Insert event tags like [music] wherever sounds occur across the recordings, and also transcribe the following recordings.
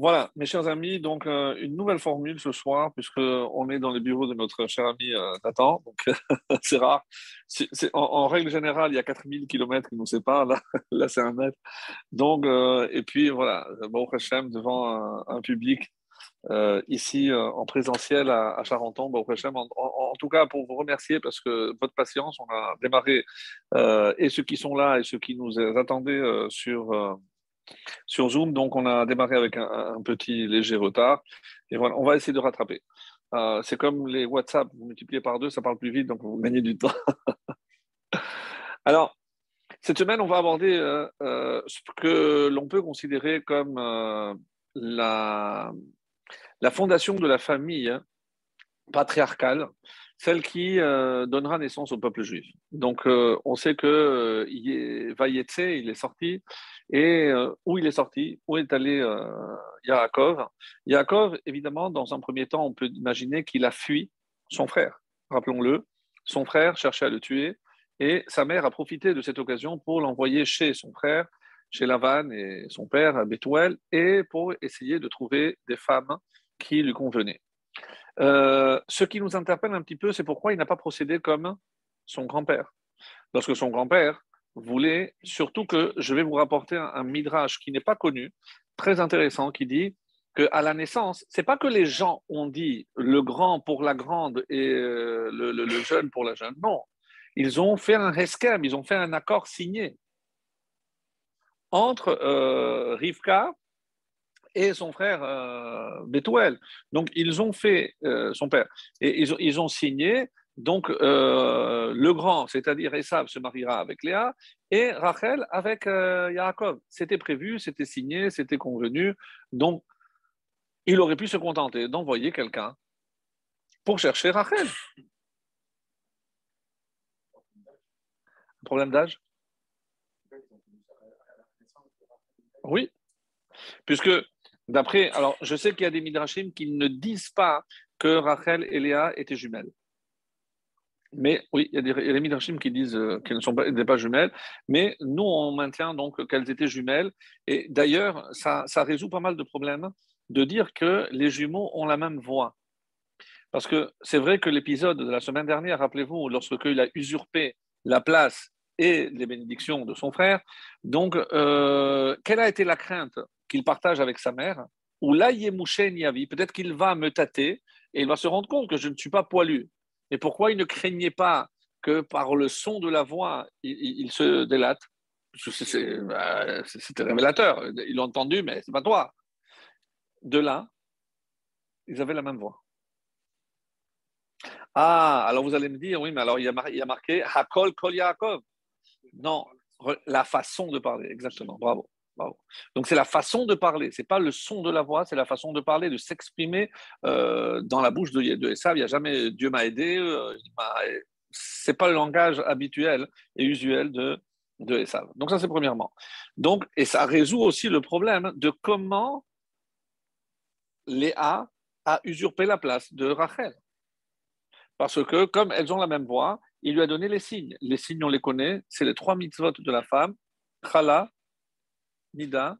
Voilà, mes chers amis, donc euh, une nouvelle formule ce soir, puisqu'on est dans les bureaux de notre cher ami euh, Nathan, donc [laughs] c'est rare. en, règle générale, il y a 4000 km qui nous séparent, là, [laughs] là c'est un mètre. Donc, euh, et puis voilà, bon Hachem devant un, public ici en présentiel à, Charenton, bon Hachem, en, tout cas pour vous remercier parce que votre patience, on a démarré, et ceux qui sont là et ceux qui nous attendaient sur sur Zoom. Donc, on a démarré avec un, petit léger retard. Et voilà, on va essayer de rattraper. Euh, c'est comme les WhatsApp, vous multipliez par deux, ça parle plus vite, donc vous gagnez du temps. [laughs] Alors, cette semaine, on va aborder euh, euh, ce que l'on peut considérer comme la, la fondation de la famille hein, patriarcale celle qui donnera naissance au peuple juif. Donc, on sait que Vayetse, il est sorti, et où il est sorti, où est allé Yaakov Yaakov, évidemment, dans un premier temps, on peut imaginer qu'il a fui son frère. Rappelons-le, son frère cherchait à le tuer, et sa mère a profité de cette occasion pour l'envoyer chez son frère, chez Lavan et son père, à Bethuel, et pour essayer de trouver des femmes qui lui convenaient. Euh, ce qui nous interpelle un petit peu, c'est pourquoi il n'a pas procédé comme son grand-père. Lorsque son grand-père voulait surtout que je vais vous rapporter un, midrash qui n'est pas connu, très intéressant, qui dit qu'à la naissance, c'est pas que les gens ont dit le grand pour la grande et euh, le, jeune pour la jeune. Non, ils ont fait un rescam, ils ont fait un accord signé entre euh, Rivka et son frère euh, Bethuel. Donc, ils ont fait, euh, son père, et ils ils ont signé, donc euh, le grand, c'est-à-dire Esav, se mariera avec Léa, et Rachel avec euh, Yaakov. C'était prévu, c'était signé, c'était convenu, donc il aurait pu se contenter d'envoyer quelqu'un pour chercher Rachel. Problème d'âge? Oui, puisque D'après, alors je sais qu'il y a des midrashim qui ne disent pas que Rachel et Léa étaient jumelles. Mais oui, il y a des, midrashim qui disent euh, qu'elles ne sont pas, jumelles, mais nous, on maintient donc qu'elles étaient jumelles. Et d'ailleurs, ça, résout pas mal de problèmes de dire que les jumeaux ont la même voix. Parce que c'est vrai que l'épisode de la semaine dernière, rappelez-vous, lorsque il a usurpé la place et les bénédictions de son frère, donc euh, quelle a été la crainte qu'il partage avec sa mère, ou là, Yavi, peut-être qu'il va me tâter et il va se rendre compte que je ne suis pas poilu. Et pourquoi il ne craignait pas que par le son de la voix, il, se délate? Bah, C'était révélateur. Il l'a entendu, mais c'est pas toi. De là, ils avaient la même voix. Ah, alors vous allez me dire, oui, mais alors il y a, il a marqué Hakol Kol Yaakov. Non, la façon de parler, exactement. Bravo. Donc c'est la façon de parler, c'est pas le son de la voix, c'est la façon de parler, de s'exprimer euh, dans la bouche de, de. Il n'y a jamais Dieu m'a aidé. Euh, c'est pas le langage habituel et usuel de de. Donc ça c'est premièrement. Donc et ça résout aussi le problème de comment Léa a usurpé la place de Rachel. Parce que comme elles ont la même voix, il lui a donné les signes. Les signes, on les connaît, c'est les trois mitzvot de la femme, Chala, Nida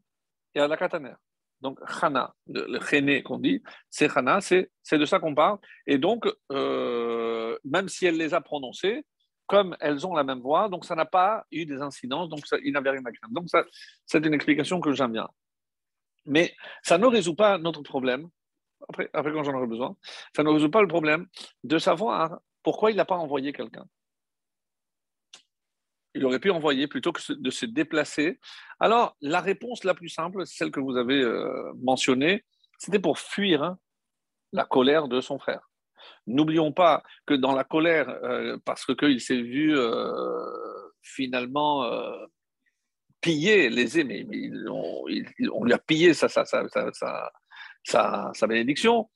et à la. Donc, Chana, le Chéné qu'on dit, c'est Chana, c'est de ça qu'on parle. Et donc, euh, même si elle les a prononcées, comme elles ont la même voix, donc ça n'a pas eu des incidences, donc ça, il n'avait rien à craindre. Donc, c'est une explication que j'aime bien. Mais ça ne résout pas notre problème, après, après quand j'en aurai besoin, ça ne résout pas le problème de savoir pourquoi il n'a pas envoyé quelqu'un il aurait pu envoyer plutôt que de se déplacer. Alors, la réponse la plus simple, celle que vous avez euh, mentionnée, c'était pour fuir hein, la colère de son frère. N'oublions pas que dans la colère, euh, parce qu'il s'est vu euh, finalement piller les aimés, on, lui a pillé sa, sa, sa bénédiction,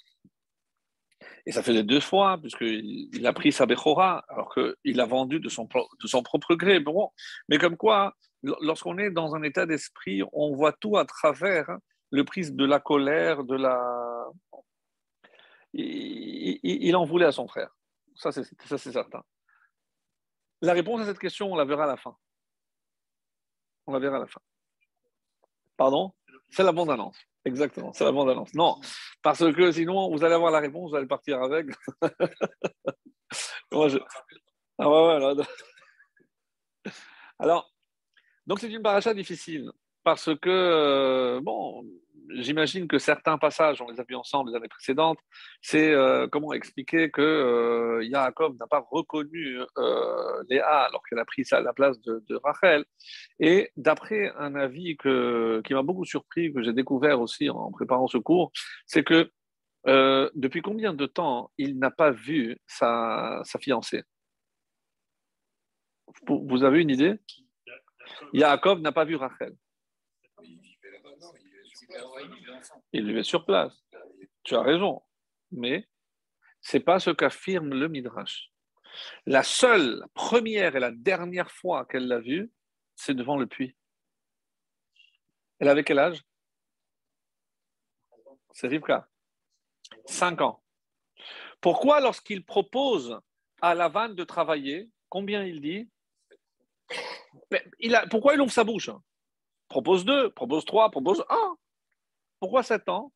et ça les deux fois, puisqu'il a pris sa Bechora, alors qu'il a vendu de son, propre gré. Bon, mais comme quoi, lorsqu'on est dans un état d'esprit, on voit tout à travers hein, le prisme de la colère, de la. Il, en voulait à son frère. Ça, c'est certain. La réponse à cette question, on la verra à la fin. On la verra à la fin. Pardon? C'est la bande-annonce. Exactement, c'est la bande-annonce. Non, parce que sinon, vous allez avoir la réponse, vous allez partir avec. [laughs] ah Alors, donc c'est une paracha difficile, parce que, euh, bon, j'imagine que certains passages, on les a vus ensemble les années précédentes, c'est euh, comment expliquer que euh, Yaakov n'a pas reconnu euh, Léa alors qu'elle a pris la place de, Rachel. Et d'après un avis que, qui m'a beaucoup surpris, que j'ai découvert aussi en préparant ce cours, c'est que depuis combien de temps il n'a pas vu sa fiancée? Vous avez une idée? Yaakov n'a pas vu Rachel. Il vivait sur place. Tu as raison. Mais ce n'est pas ce qu'affirme le Midrash. La seule, première et la dernière fois qu'elle l'a vu, c'est devant le puits. Elle avait quel âge? C'est Rivka. Cinq ans. Pourquoi, lorsqu'il propose à la vanne de travailler, combien il dit? Il a, Pourquoi il ouvre sa bouche? Propose deux, propose trois, propose un. Pourquoi 7 ans?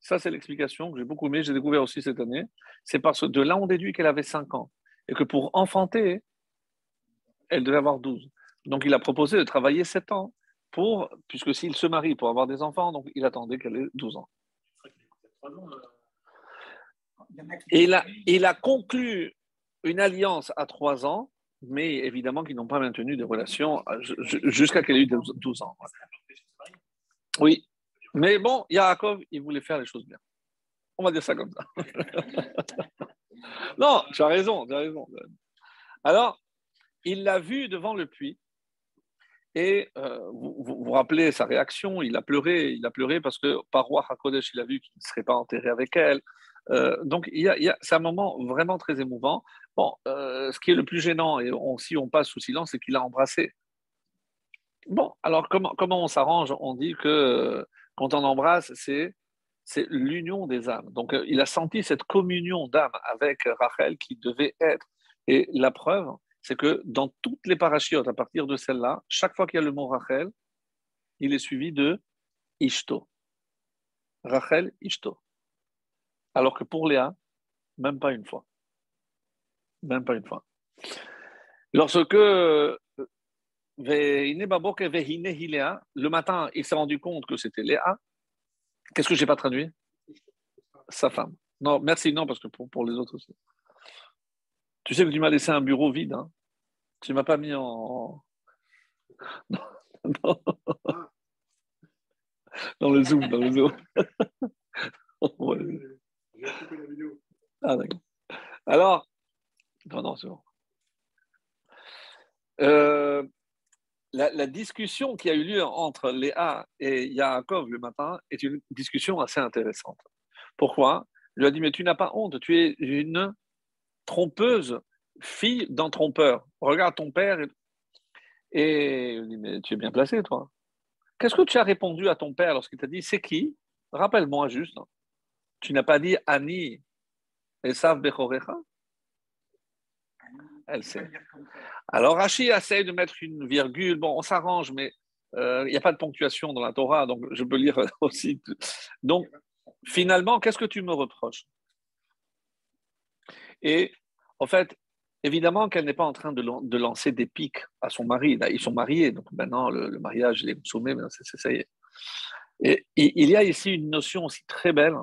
Ça, c'est l'explication que j'ai beaucoup aimé, j'ai découvert aussi cette année. C'est parce que de là, on déduit qu'elle avait 5 ans. Et que pour enfanter, elle devait avoir 12. Donc, il a proposé de travailler 7 ans, pour, puisque s'il se marie pour avoir des enfants, donc il attendait qu'elle ait 12 ans. Et il a, il a conclu une alliance à 3 ans, mais évidemment qu'ils n'ont pas maintenu des relations jusqu'à qu'elle ait eu 12 ans. Oui, mais bon, Yaakov, il voulait faire les choses bien. On va dire ça comme ça. [laughs] non, tu as raison, tu as raison. Alors, il l'a vu devant le puits. Et euh, vous, vous, rappelez sa réaction, il a pleuré, il a pleuré parce que par roi Hakodesh, il a vu qu'il ne serait pas enterré avec elle. Euh, donc, il y a, a c'est un moment vraiment très émouvant. Bon, euh, ce qui est le plus gênant, et si on passe sous silence, c'est qu'il a embrassé. Bon, alors comment, comment on s'arrange? On dit que quand on embrasse, c'est l'union des âmes. Donc, euh, il a senti cette communion d'âme avec Rachel qui devait être. Et la preuve, c'est que dans toutes les parachiotes, à partir de celle-là, chaque fois qu'il y a le mot Rachel, il est suivi de Ishto. Rachel, Ishto. Alors que pour Léa, même pas une fois. Même pas une fois. Lorsque le matin, il s'est rendu compte que c'était Léa. Qu'est-ce que je n'ai pas traduit? Sa femme. Non, merci, non, parce que pour, les autres aussi. Tu sais que tu m'as laissé un bureau vide. Hein tu ne m'as pas mis en. [laughs] Non, Dans le zoom, dans le zoom. [laughs] ah, d'accord. Alors, non, non, c'est bon. Euh, la, discussion qui a eu lieu entre Léa et Yaakov le matin est une discussion assez intéressante. Pourquoi? Je lui ai dit, mais tu n'as pas honte, tu es une trompeuse, fille d'un trompeur. Regarde ton père. Et, je lui dit, mais tu es bien placé, toi. Qu'est-ce que tu as répondu à ton père lorsqu'il t'a dit, c'est qui? Rappelle-moi juste. Tu n'as pas dit Annie et Sav Bechorecha? Elle sait. Alors Rachi essaie de mettre une virgule. Bon, on s'arrange, mais euh, il n'y a pas de ponctuation dans la Torah, donc je peux lire [laughs] aussi. Donc, finalement, qu'est-ce que tu me reproches? Et en fait, évidemment qu'elle n'est pas en train de, lancer des pics à son mari. ils sont mariés, donc maintenant le, mariage, il est soumis, mais c'est ça y est. Et, il y a ici une notion aussi très belle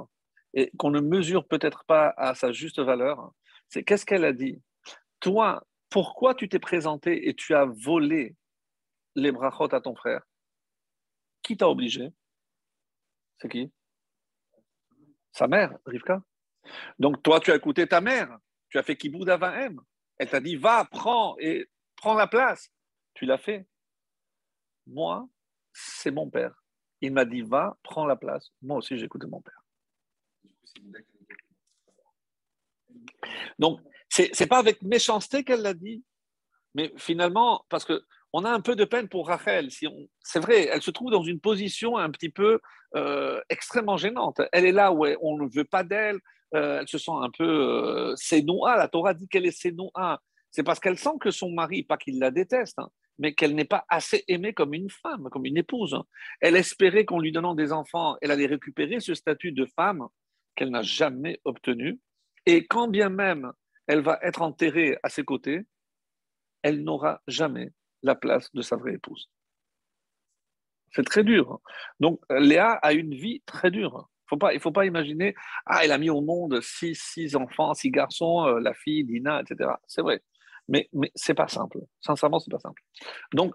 et qu'on ne mesure peut-être pas à sa juste valeur. C'est qu'est-ce qu'elle a dit? Toi, pourquoi tu t'es présenté et tu as volé les brachot à ton frère? Qui t'a obligé? C'est qui? Sa mère, Rivka. Donc toi, tu as écouté ta mère. Tu as fait kiboud m. Elle t'a dit, va, prends et prends la place. Tu l'as fait. Moi, c'est mon père. Il m'a dit, va, prends la place. Moi aussi, j'ai écouté mon père. Donc, c'est pas avec méchanceté qu'elle l'a dit, mais finalement, parce que on a un peu de peine pour Rachel. Si c'est vrai, elle se trouve dans une position un petit peu euh, extrêmement gênante. Elle est là où on ne veut pas d'elle. Euh, elle se sent un peu euh, La Torah dit qu'elle est Sénoa. C'est parce qu'elle sent que son mari, pas qu'il la déteste, hein, mais qu'elle n'est pas assez aimée comme une femme, comme une épouse. Elle espérait qu'en lui donnant des enfants, elle allait récupérer ce statut de femme qu'elle n'a jamais obtenu. Et quand bien même elle va être enterrée à ses côtés, elle n'aura jamais la place de sa vraie épouse. C'est très dur. Donc Léa a une vie très dure. Il ne faut pas imaginer, ah, elle a mis au monde six, six enfants, six garçons, euh, la fille, Dina, etc. C'est vrai. Mais, mais ce n'est pas simple. Sincèrement, ce n'est pas simple. Donc,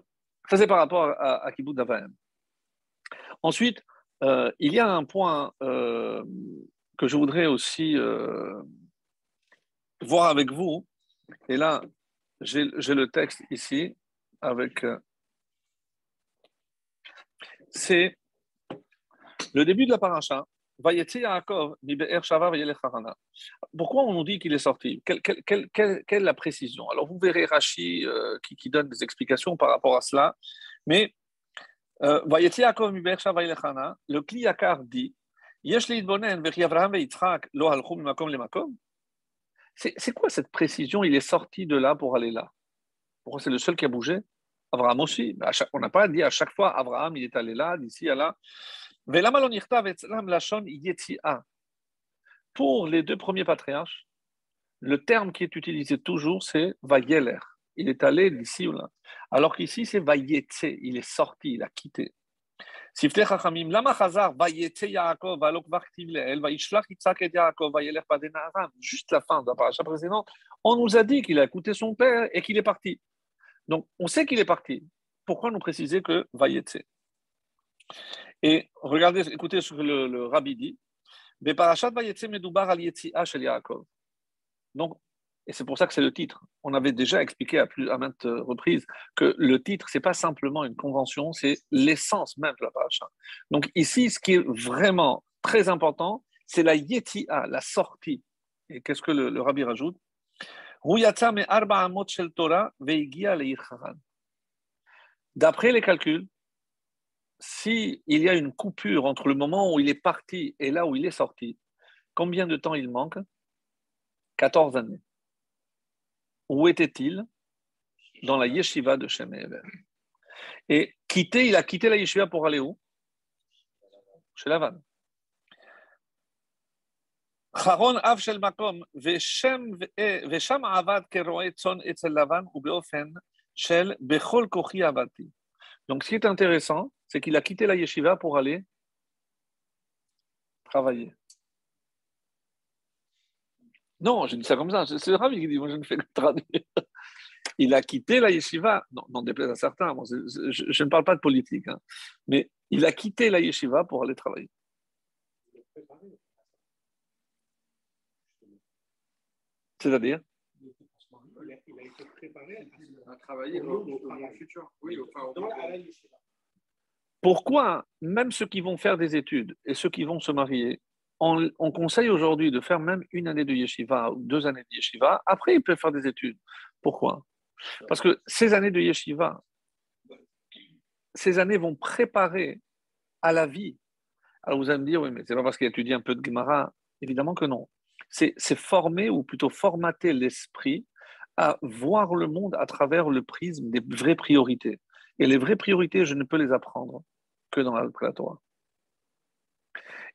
ça, c'est par rapport à, à Kibbutz Ensuite, euh, il y a un point euh, que je voudrais aussi voir avec vous. Et là, j'ai le texte ici avec. c'est le début de la paracha. Pourquoi on nous dit qu'il est sorti? Quelle, est la précision? Alors vous verrez Rashi euh, qui, donne des explications par rapport à cela. Mais euh, le Kliyakar dit c'est quoi cette précision? Il est sorti de là pour aller là. Pourquoi c'est le seul qui a bougé? Abraham aussi. On n'a pas dit à chaque fois Abraham, il est allé là, d'ici à là. Pour les deux premiers patriarches, le terme qui est utilisé toujours, c'est Vayeler. Il est allé d'ici ou là. Alors qu'ici, c'est Vayetse. Il est sorti, il a quitté. Juste la fin de la paracha précédente, on nous a dit qu'il a écouté son père et qu'il est parti. Donc, on sait qu'il est parti. Pourquoi nous préciser que Vayetse et regardez, écoutez ce que le, rabbi dit. Donc, et c'est pour ça que c'est le titre. On avait déjà expliqué à, plus, à maintes reprises que le titre, c'est pas simplement une convention, c'est l'essence même de la paracha. Donc ici, ce qui est vraiment très important, c'est la yetia, la sortie. Et qu'est-ce que le, le rabbi rajoute? D'après les calculs, s'il y a une coupure entre le moment où il est parti et là où il est sorti, combien de temps il manque? 14 années. Où était-il? Dans la yeshiva de Shemever. Et quitté, il a quitté la yeshiva pour aller où? Chez Lavan. Donc ce qui est intéressant, c'est qu'il a quitté la yeshiva pour aller travailler. Non, je dis ça comme ça. C'est le qui dit, moi je ne fais que traduire. Il a quitté la yeshiva, non, déplaise à certains, je, ne parle pas de politique, hein. mais il a quitté la yeshiva pour aller travailler. C'est-à-dire? Il a été préparé à travailler dans le futur. Oui, pourquoi même ceux qui vont faire des études et ceux qui vont se marier, on, conseille aujourd'hui de faire même une année de yeshiva ou deux années de yeshiva. Après, ils peuvent faire des études. Pourquoi? Parce que ces années de yeshiva, ces années vont préparer à la vie. Alors vous allez me dire, oui, mais c'est pas parce qu'il a étudié un peu de Gemara. Évidemment que non. C'est former ou plutôt formater l'esprit à voir le monde à travers le prisme des vraies priorités. Et les vraies priorités, je ne peux les apprendre que dans la Torah.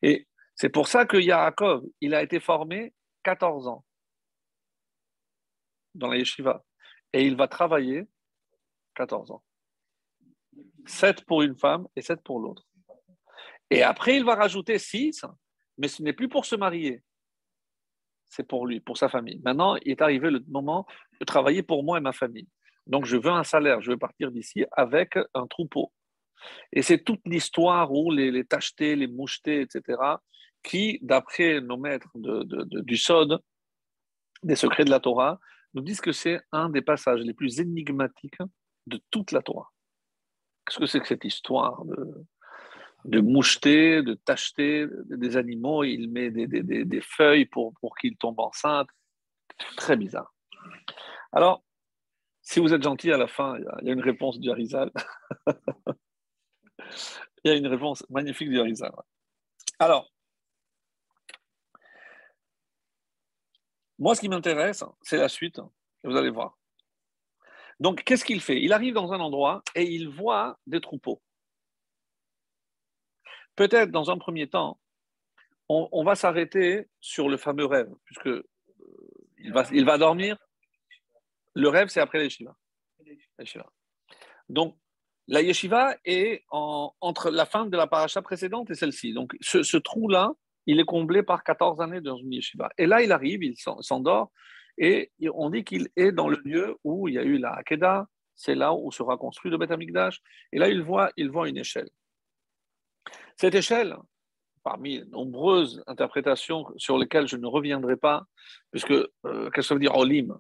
Et c'est pour ça que Yaakov, il a été formé 14 ans dans la yeshiva. Et il va travailler 14 ans. 7 pour une femme et 7 pour l'autre. Et après, il va rajouter 6, mais ce n'est plus pour se marier. C'est pour lui, pour sa famille. Maintenant, il est arrivé le moment de travailler pour moi et ma famille. Donc, je veux un salaire, je veux partir d'ici avec un troupeau. Et c'est toute l'histoire où les, les tachetés, les mouchetés, etc., qui, d'après nos maîtres du Sod, des secrets de la Torah, nous disent que c'est un des passages les plus énigmatiques de toute la Torah. Qu'est-ce que c'est que cette histoire de, de moucheter, de tacheter des animaux? Il met des, feuilles pour, pour qu'ils tombent enceintes. Très bizarre. Alors, si vous êtes gentil, à la fin, il y a une réponse du Harizal. [laughs] il y a une réponse magnifique du Harizal. Alors, moi, ce qui m'intéresse, c'est la suite. Vous allez voir. Donc, qu'est-ce qu'il fait? Il arrive dans un endroit et il voit des troupeaux. Peut-être dans un premier temps, on, va s'arrêter sur le fameux rêve, puisque euh, il, va, dormir. Le rêve, c'est après l'Eshiva. Donc, la yeshiva est entre la fin de la paracha précédente et celle-ci. Donc, ce, trou-là, il est comblé par 14 années dans une yeshiva. Et là, il arrive, il s'endort, et on dit qu'il est dans le lieu où il y a eu la Hakeda, c'est là où sera construit le Beth Amikdash. Et là, il voit, il voit une échelle. Cette échelle, parmi les nombreuses interprétations sur lesquelles je ne reviendrai pas, puisque euh, qu'est-ce que ça veut dire Olim?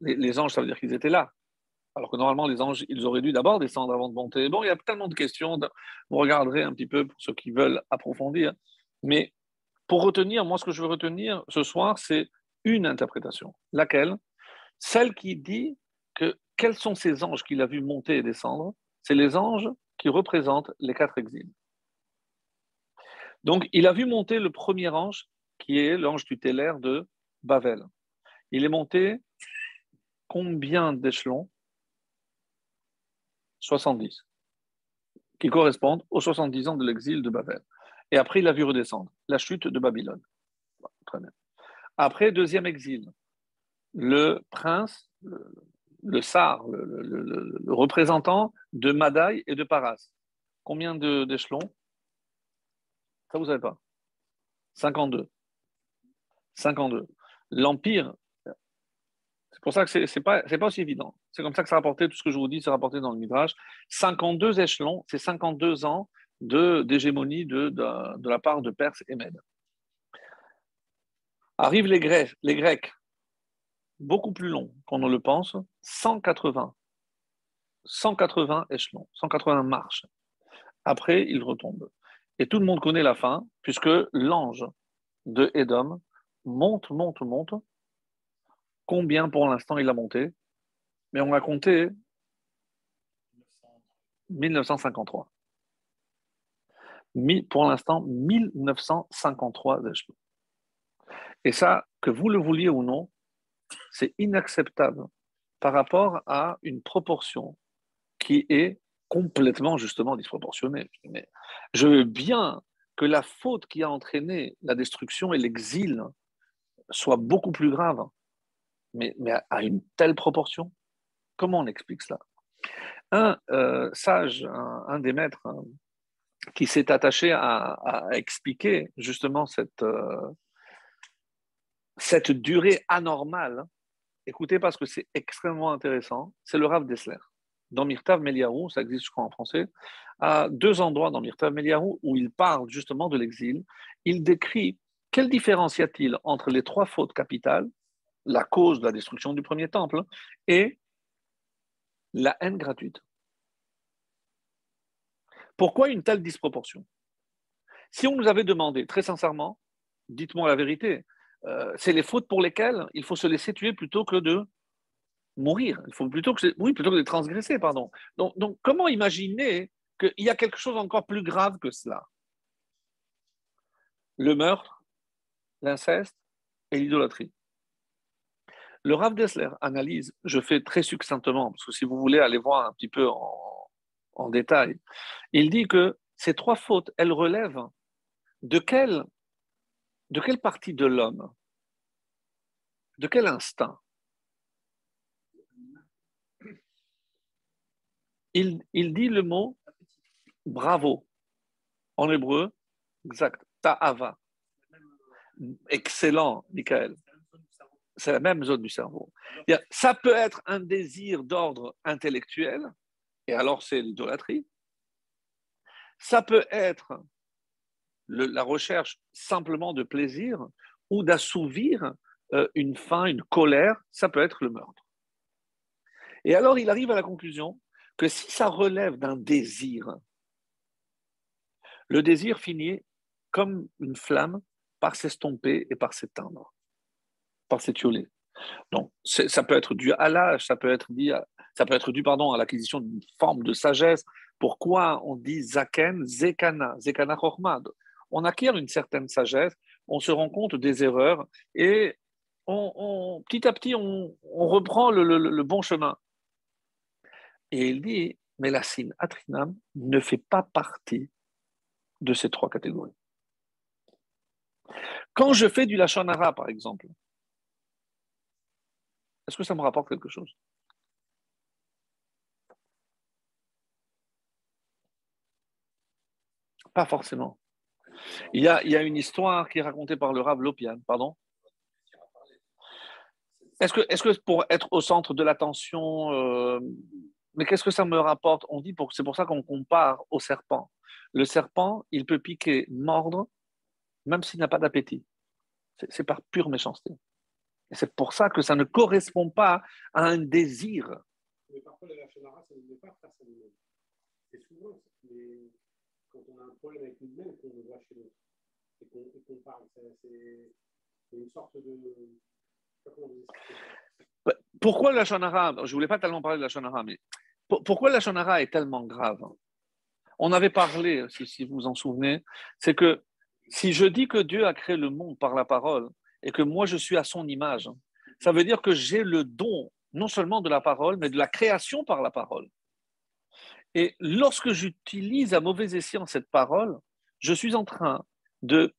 Les, les anges, ça veut dire qu'ils étaient là. Alors que normalement, les anges, ils auraient dû d'abord descendre avant de monter. Bon, il y a tellement de questions, vous regarderez un petit peu pour ceux qui veulent approfondir. Mais pour retenir, moi, ce que je veux retenir ce soir, c'est une interprétation. Laquelle? Celle qui dit que quels sont ces anges qu'il a vus monter et descendre? C'est les anges qui représentent les quatre exils. Donc, il a vu monter le premier ange, qui est l'ange tutélaire de Bavel. Il est monté combien d'échelons? 70, qui correspondent aux 70 ans de l'exil de Babel. Et après, il a vu redescendre la chute de Babylone. Après, deuxième exil, le prince, le, le le, représentant de Madaï et de Paras. Combien d'échelons? Ça, vous savez pas 52. 52. L'empire c'est pour ça que ce n'est pas, pas aussi évident. C'est comme ça que ça rapporté, tout ce que je vous dis, c'est rapporté dans le Midrash. 52 échelons, c'est 52 ans d'hégémonie de, la part de Perse et Mède. Arrivent les Grecs, beaucoup plus longs qu'on ne le pense, 180. 180 échelons, 180 marches. Après, ils retombent. Et tout le monde connaît la fin, puisque l'ange de Édom monte, monte, monte, combien pour l'instant il a monté, mais on a compté 1953. Pour l'instant, 1953 échelons. Et ça, que vous le vouliez ou non, c'est inacceptable par rapport à une proportion qui est complètement justement disproportionnée. Je veux bien que la faute qui a entraîné la destruction et l'exil soit beaucoup plus grave mais, à une telle proportion Comment on explique cela? Un euh, sage, un, des maîtres, hein, qui s'est attaché à, expliquer justement cette, euh, cette durée anormale, écoutez parce que c'est extrêmement intéressant, c'est le Rav Dessler. Dans Myrtav Meliarou, ça existe je crois en français, à deux endroits dans Myrtav Meliarou où il parle justement de l'exil, il décrit quelle différence y a-t-il entre les trois fautes capitales la cause de la destruction du premier temple, et la haine gratuite. Pourquoi une telle disproportion? Si on nous avait demandé, très sincèrement, dites-moi la vérité, euh, c'est les fautes pour lesquelles il faut se laisser tuer plutôt que de mourir. Il faut plutôt que, oui, plutôt que de transgresser, pardon. Donc, comment imaginer qu'il y a quelque chose encore plus grave que cela? Le meurtre, l'inceste et l'idolâtrie. Le Rav Dessler analyse, je fais très succinctement, parce que si vous voulez aller voir un petit peu en, détail, il dit que ces trois fautes, elles relèvent de quelle, de quelle partie de l'homme? De quel instinct? Il, il, dit le mot bravo. En hébreu, exact, ta'ava. Excellent, Michael c'est la même zone du cerveau. Ça peut être un désir d'ordre intellectuel, et alors c'est l'idolâtrie. Ça peut être la recherche simplement de plaisir ou d'assouvir euh, une faim, une colère, ça peut être le meurtre. Et alors il arrive à la conclusion que si ça relève d'un désir, le désir finit comme une flamme par s'estomper et par s'éteindre par cette Donc, ça peut être dû à l'âge, ça peut être dû, à, ça peut être dû pardon, à l'acquisition d'une forme de sagesse. Pourquoi on dit zaken, zekana, zekana chormad On acquiert une certaine sagesse, on se rend compte des erreurs et petit à petit, on, reprend le, bon chemin. Et il dit, mais la sin atrinam ne fait pas partie de ces trois catégories. Quand je fais du lachonara, par exemple, est-ce que ça me rapporte quelque chose? Pas forcément. Il y, a, une histoire qui est racontée par le Rav Lopian, pardon Est-ce que, pour être au centre de l'attention, euh, mais qu'est-ce que ça me rapporte? On dit, c'est pour ça qu'on compare au serpent. Le serpent, il peut piquer, mordre, même s'il n'a pas d'appétit. C'est par pure méchanceté. Et c'est pour ça que ça ne correspond pas à un désir. Mais parfois, la ça ne pas faire ça C'est souvent, quand on a un problème avec nous-mêmes qu'on le voit chez l'autre et qu'on parle. C'est une sorte de. Pourquoi la Shonara? Je ne voulais pas tellement parler de la Shonara, mais pourquoi la Shonara est tellement grave? On avait parlé, si vous vous en souvenez, c'est que si je dis que Dieu a créé le monde par la parole et que moi je suis à son image, ça veut dire que j'ai le don non seulement de la parole, mais de la création par la parole. Et lorsque j'utilise à mauvais escient cette parole, je suis en train de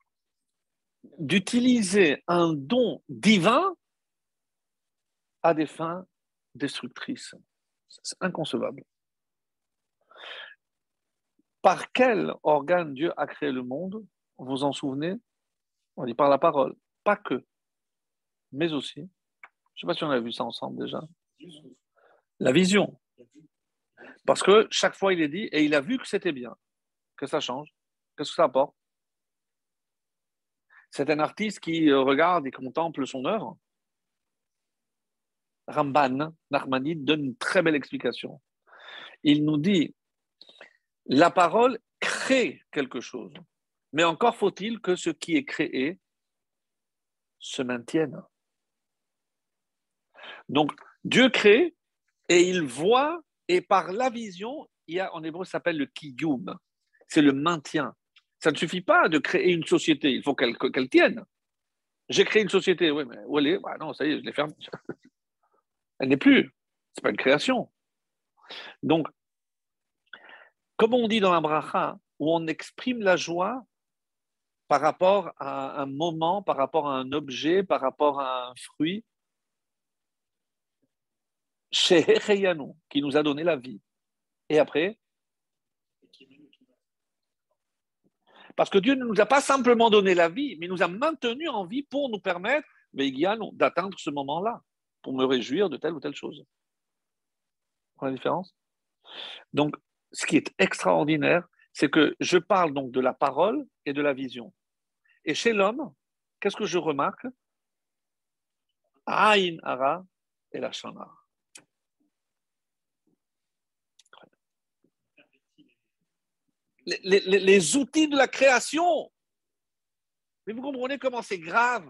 d'utiliser un don divin à des fins destructrices. C'est inconcevable. Par quel organe Dieu a créé le monde Vous vous en souvenez? On dit par la parole. Pas que, mais aussi. Je ne sais pas si on a vu ça ensemble déjà. La vision. Parce que chaque fois, il est dit, et il a vu que c'était bien, que ça change. Qu'est-ce que ça apporte? C'est un artiste qui euh, regarde et contemple son œuvre. Ramban, Narmanide, donne une très belle explication. Il nous dit, la parole crée quelque chose, mais encore faut-il que ce qui est créé se maintienne. Donc, Dieu crée et il voit et par la vision, il y a, en hébreu, ça s'appelle le kiyum. C'est le maintien. Ça ne suffit pas de créer une société, il faut qu'elle tienne. J'ai créé une société, oui, mais où elle est? Bah Non, ça y est, je l'ai fermée. [laughs] elle n'est plus. Ce n'est pas une création. Donc, comme on dit dans la bracha, où on exprime la joie par rapport à un moment, par rapport à un objet, par rapport à un fruit, chez qui nous a donné la vie. Et après Parce que Dieu ne nous a pas simplement donné la vie, mais nous a maintenu en vie pour nous permettre d'atteindre ce moment-là, pour me réjouir de telle ou telle chose. Vous la différence Donc, ce qui est extraordinaire, c'est que je parle donc de la parole et de la vision. Et chez l'homme, qu'est-ce que je remarque? Aïn Ara et la Shana. Les, outils de la création. Mais vous comprenez comment c'est grave?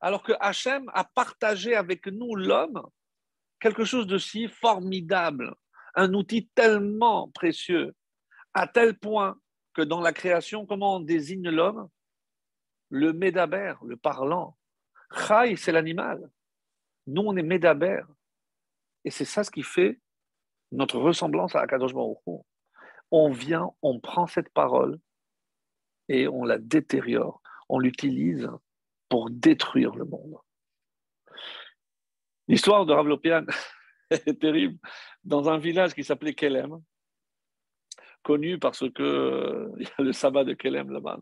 Alors que Hachem a partagé avec nous, l'homme, quelque chose de si formidable, un outil tellement précieux, à tel point que dans la création, comment on désigne l'homme? Le médaber, le parlant. Chai, c'est l'animal. Nous, on est médaber. Et c'est ça ce qui fait notre ressemblance à Akadosh Baruch on vient, on prend cette parole et on la détériore, on l'utilise pour détruire le monde. L'histoire de Ravlopian [laughs] est terrible. Dans un village qui s'appelait Kelem, connu parce que euh, il y a le sabbat de Kelem là-bas,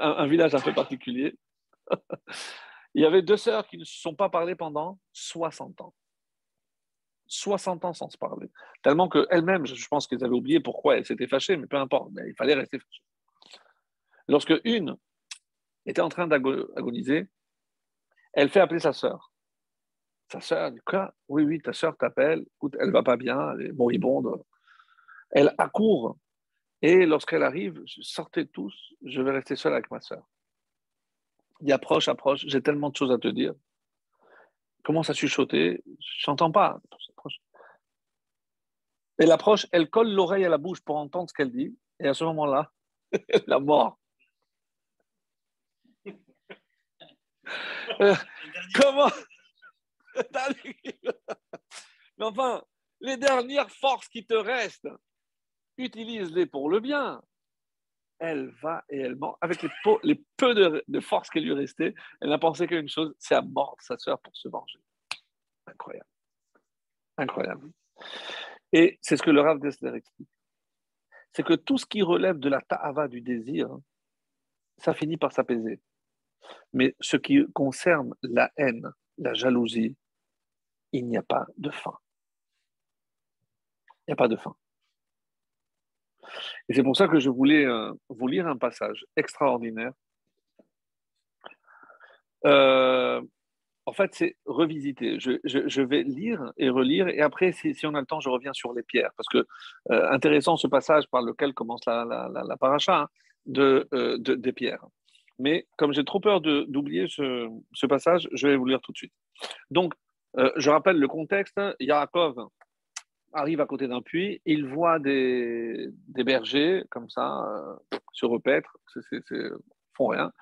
un, village un peu particulier. [laughs] il y avait deux sœurs qui ne se sont pas parlé pendant 60 ans. 60 ans sans se parler. Tellement qu'elles-mêmes, je pense qu'elles avaient oublié pourquoi elles s'étaient fâchées, mais peu importe, mais il fallait rester fâchées. Lorsque une était en train d'agoniser, elle fait appeler sa sœur. Sa sœur dit Quoi? Oui, oui, ta sœur t'appelle, écoute, elle va pas bien, elle est moribonde. Elle accourt, et lorsqu'elle arrive, sortez tous, je vais rester seule avec ma sœur. Il approche, approche, j'ai tellement de choses à te dire commence à chuchoter, je n'entends pas. Elle approche, elle colle l'oreille à la bouche pour entendre ce qu'elle dit, et à ce moment-là, [laughs] la mort. [laughs] Euh, [laughs] comment? Mais enfin, les dernières forces qui te restent, utilise-les pour le bien. Elle va et elle ment. Avec les, peu de, force qui lui restait, elle n'a pensé qu'à une chose, c'est à mordre sa sœur pour se venger. Incroyable. Incroyable. Et c'est ce que le Rav Dessler explique. C'est que tout ce qui relève de la ta'ava, du désir, ça finit par s'apaiser. Mais ce qui concerne la haine, la jalousie, il n'y a pas de fin. Il n'y a pas de fin. Et c'est pour ça que je voulais euh, vous lire un passage extraordinaire. Euh, en fait, c'est revisiter. Je, vais lire et relire, et après, si, on a le temps, je reviens sur les pierres, parce que euh, intéressant ce passage par lequel commence la, paracha hein, de, des pierres. Mais comme j'ai trop peur d'oublier ce, ce, passage, je vais vous lire tout de suite. Donc, je rappelle le contexte. Yaakov arrive à côté d'un puits, il voit des, bergers comme ça euh, se repaître, font rien.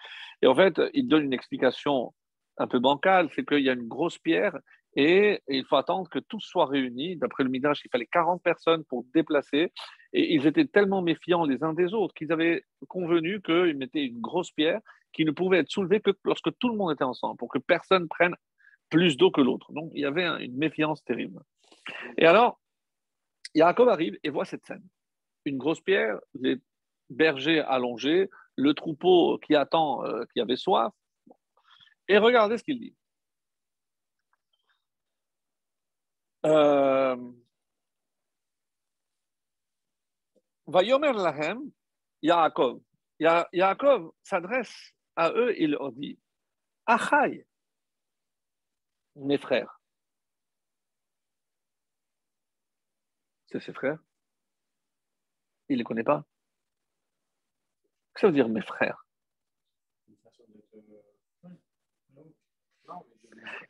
Et en fait, il donne une explication un peu bancale, c'est qu'il y a une grosse pierre et, il faut attendre que tout soit réuni. D'après le Midrash, il fallait 40 personnes pour déplacer. Et ils étaient tellement méfiants les uns des autres qu'ils avaient convenu qu'ils mettaient une grosse pierre qui ne pouvait être soulevée que lorsque tout le monde était ensemble, pour que personne prenne plus d'eau que l'autre. Donc il y avait une méfiance terrible. Et alors, Yaakov arrive et voit cette scène. Une grosse pierre, les bergers allongés, le troupeau qui attend, euh, qui avait soif. Et regardez ce qu'il dit. Euh, Yaakov. Yaakov s'adresse à eux et leur dit Achai, mes frères. Ses frères. Il ne les connaît pas. Qu'est-ce que ça veut dire mes frères?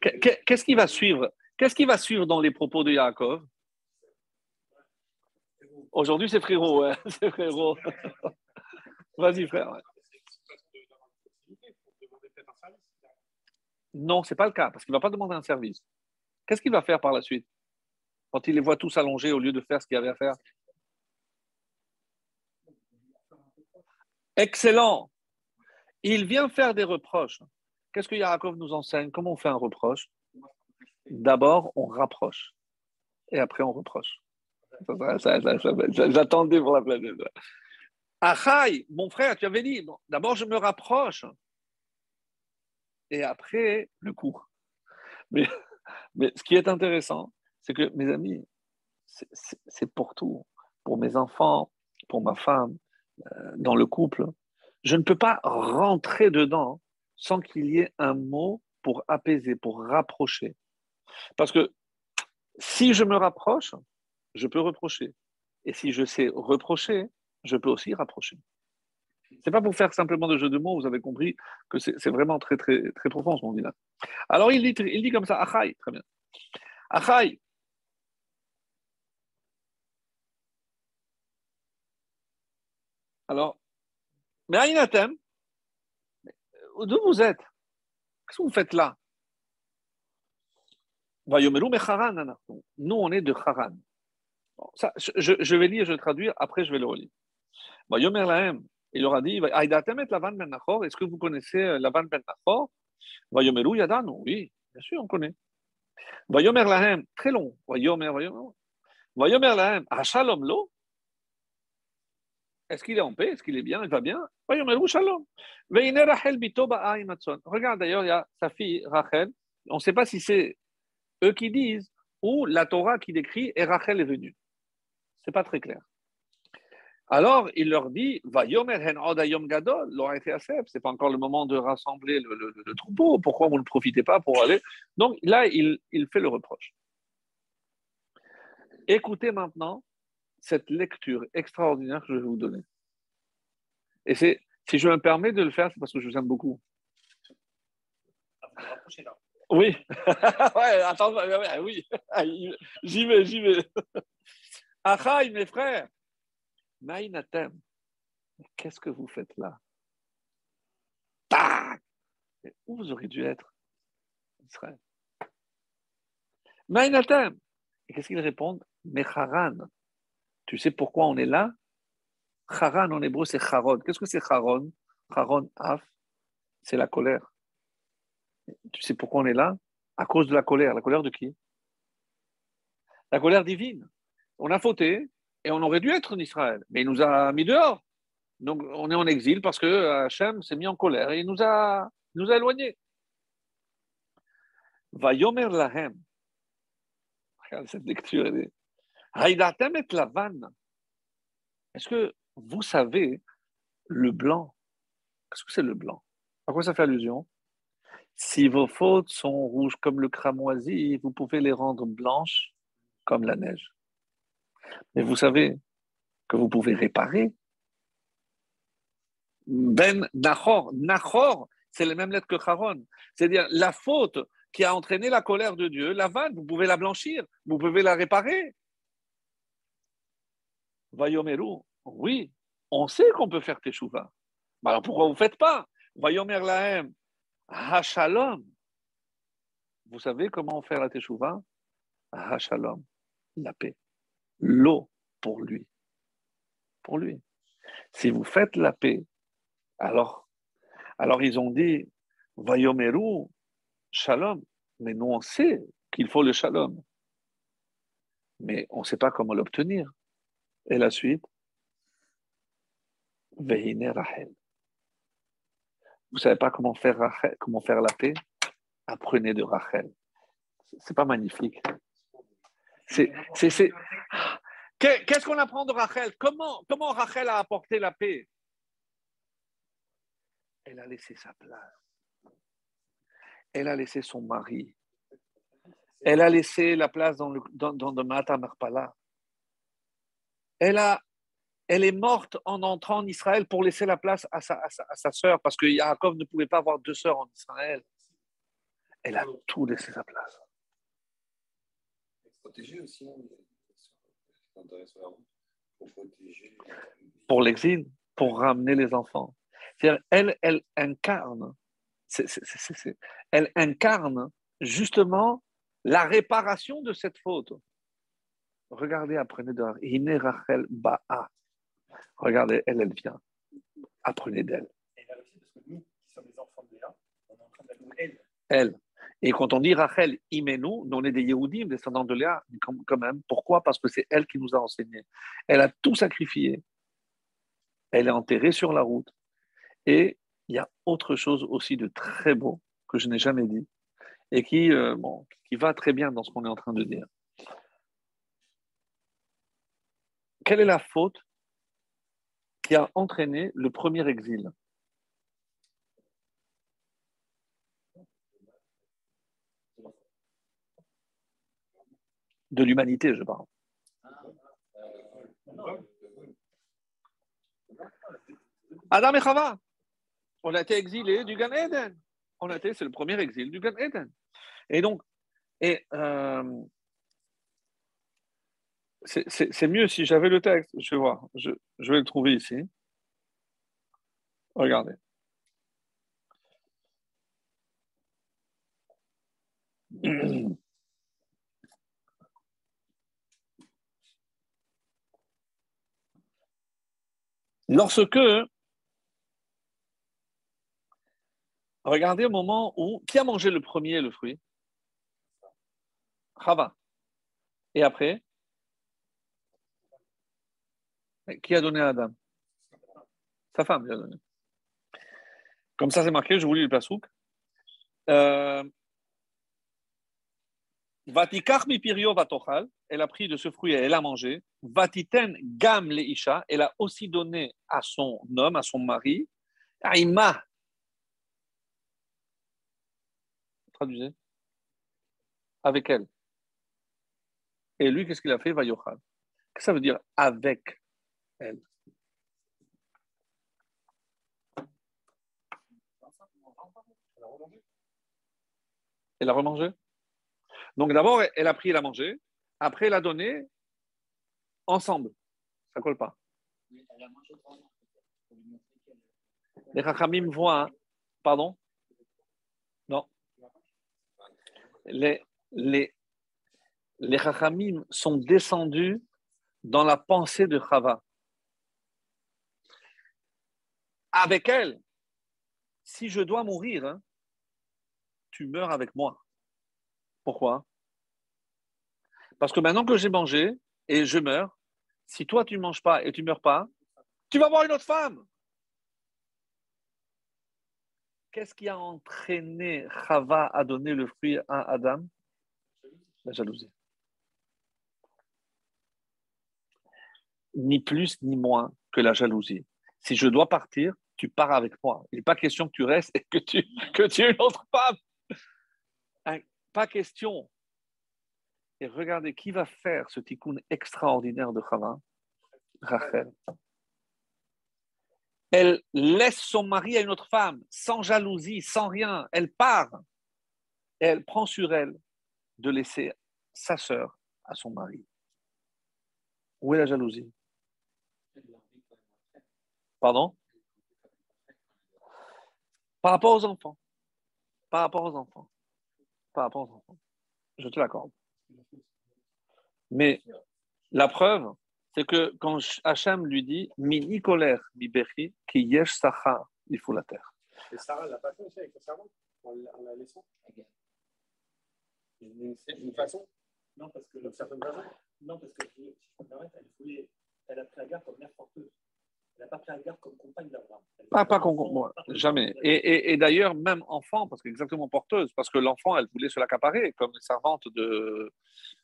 Qu'est-ce qui va suivre Qu'est-ce qui va suivre dans les propos de Yaakov? Aujourd'hui, c'est frérot, [laughs] c'est frérot. Vas-y, frère. Non, ce n'est pas le cas, parce qu'il ne va pas demander un service. Qu'est-ce qu'il va faire par la suite? Quand il les voit tous allongés au lieu de faire ce qu'il avait à faire Excellent. Il vient faire des reproches. Qu'est-ce que Yaakov nous enseigne? Comment on fait un reproche? D'abord, on rapproche. Et après, on reproche. J'attendais pour la planète. Achaï, mon frère, tu avais dit, d'abord je me rapproche. Et après, le coup. Mais, mais ce qui est intéressant, c'est que, mes amis, c'est pour tout, pour mes enfants, pour ma femme, euh, dans le couple. Je ne peux pas rentrer dedans sans qu'il y ait un mot pour apaiser, pour rapprocher. Parce que si je me rapproche, je peux reprocher. Et si je sais reprocher, je peux aussi rapprocher. C'est pas pour faire simplement de jeu de mots, vous avez compris que c'est vraiment très, très, très profond ce qu'on dit là. Alors il dit, il dit comme ça, Achai, très bien. Achai, Alors, mais Aïnatem, d'où vous êtes? Qu'est-ce que vous faites là? Nous, on est de Haran. Ça, je, vais lire, je vais traduire, après je vais le relire. Il leur a dit Est-ce que vous connaissez euh, Lavan ben Nachor? Oui, bien sûr, on connaît. Très long. Vayomer, lo est-ce qu'il est en paix? Est-ce qu'il est bien? Il va bien? Regarde d'ailleurs, il y a sa fille Rachel. On ne sait pas si c'est eux qui disent ou la Torah qui décrit et Rachel est venue. Ce n'est pas très clair. Alors, il leur dit, va gadol, c'est pas encore le moment de rassembler le, troupeau, pourquoi vous ne profitez pas pour aller? Donc là, il fait le reproche. Écoutez maintenant cette lecture extraordinaire que je vais vous donner. Et c'est, si je me permets de le faire, c'est parce que je vous aime beaucoup. Oui, [laughs] ouais, attends, oui, [laughs] j'y vais, j'y vais. [laughs] Achaï, mes frères, Maïnatem, qu'est-ce que vous faites là? Où vous auriez dû être Israël? Maïnatem. Et qu'est-ce qu'ils répondent? Mais Haran, tu sais pourquoi on est là? Haran en hébreu, c'est Charon. Qu'est-ce que c'est Charon? Charon, Af, c'est la colère. Tu sais pourquoi on est là? À cause de la colère. La colère de qui? La colère divine. On a fauté et on aurait dû être en Israël, mais il nous a mis dehors. Donc on est en exil parce que Hachem s'est mis en colère et il nous a, nous a éloignés. Vayomer lahem. Regarde cette lecture. Est-ce que vous savez le blanc? Qu'est-ce que c'est le blanc? À quoi ça fait allusion? Si vos fautes sont rouges comme le cramoisi, vous pouvez les rendre blanches comme la neige. Mais vous savez que vous pouvez réparer. Ben Nachor, Nachor, c'est la même lettre que Charon. C'est-à-dire la faute qui a entraîné la colère de Dieu, la vanne, vous pouvez la blanchir, vous pouvez la réparer. Vayomeru, oui, on sait qu'on peut faire teshuva. Alors pourquoi vous ne faites pas? Vayomer lahem, shalom. Vous savez comment faire la teshuva? Shalom, la paix. L'eau pour lui. Pour lui. Si vous faites la paix, alors, alors ils ont dit, Vayomeru, shalom. Mais nous, on sait qu'il faut le shalom. Mais on ne sait pas comment l'obtenir. Et la suite, Vehine Rachel. Vous ne savez pas comment faire, comment faire la paix? Apprenez de Rachel. C'est pas magnifique. C'est, Qu'est-ce qu'on apprend de Rachel? Comment, comment Rachel a apporté la paix? Elle a laissé sa place. Elle a laissé son mari. Elle a laissé la place dans le, dans, dans le Mata Elle a elle est morte en entrant en Israël pour laisser la place à sa, à sa, sœur, parce que Yaakov ne pouvait pas avoir deux sœurs en Israël. Elle a tout laissé sa place. Pour l'exil, pour ramener les enfants. elle, elle incarne, elle incarne justement la réparation de cette faute. Regardez, apprenez de Rachel Ba'a. Regardez, elle, elle vient. Apprenez d'elle. Et là aussi, parce que nous, qui sommes les enfants de Léa, on est en train d'appeler elle. Elle. Et quand on dit Rachel Imenu, on est des Yehudim, descendants de Léa, quand même. Pourquoi? Parce que c'est elle qui nous a enseigné. Elle a tout sacrifié. Elle est enterrée sur la route. Et il y a autre chose aussi de très beau que je n'ai jamais dit et qui, euh, bon, qui va très bien dans ce qu'on est en train de dire. Quelle est la faute qui a entraîné le premier exil? De l'humanité, je parle. Adam et Chava, on a été exilés du Gan Eden. On a été, c'est le premier exil du Gan Eden. Et donc, et, euh, c'est mieux si j'avais le texte. Je vais. Je, vais le trouver ici. Regardez. [clears throat] Lorsque, regardez au moment où, qui a mangé le premier le fruit? Chava. Et après? Qui a donné à Adam? Sa femme lui a donné. Comme ça, c'est marqué, je vous lis le pasouk. Euh, Vatikach mi pirio vatochal, elle a pris de ce fruit et elle a mangé. Vatiten gam le isha, elle a aussi donné à son homme, à son mari. Aïma. Traduisez. Avec elle. Et lui, qu'est-ce qu'il a fait? Vayochal. Qu'est-ce que ça veut dire avec? Elle. A remangé? Donc d'abord, elle a pris, elle a mangé. Après, elle a donné ensemble. Ça colle pas. Les Rachamim voient, pardon? Non. Les, les, les Chachamim sont descendus dans la pensée de Chava. Avec elle, si je dois mourir, hein, tu meurs avec moi. Pourquoi? Parce que maintenant que j'ai mangé et je meurs, si toi tu ne manges pas et tu ne meurs pas, tu vas voir une autre femme. Qu'est-ce qui a entraîné Chava à donner le fruit à Adam? La jalousie. Ni plus ni moins que la jalousie. Si je dois partir, tu pars avec moi. Il n'est pas question que tu restes et que tu, [laughs] que tu aies une autre femme. Hein, pas question. Et regardez qui va faire ce tikkun extraordinaire de Chava? Rachel elle laisse son mari à une autre femme, sans jalousie, sans rien. Elle part. Et elle prend sur elle de laisser sa sœur à son mari. Où est la jalousie? Pardon? Par rapport aux enfants. Par rapport aux enfants. Par rapport aux enfants. Je te l'accorde. Mais la preuve, c'est que quand Hachem lui dit Mini colère, mi bechi, qui yesh sacha, il faut la terre. Et Sarah l'a pas fait aussi avec sa servante en la laissant? D'une façon? Non, parce que certaine façon? Non, parce que si je peux me voulait, elle a pris la garde comme mère porteuse. N'a pas pris la garde comme compagne d'Abraham. Pas, pas comme moi, jamais. Et, et, et d'ailleurs, même enfant, parce qu'exactement porteuse, parce que l'enfant, elle voulait se l'accaparer, comme servante de,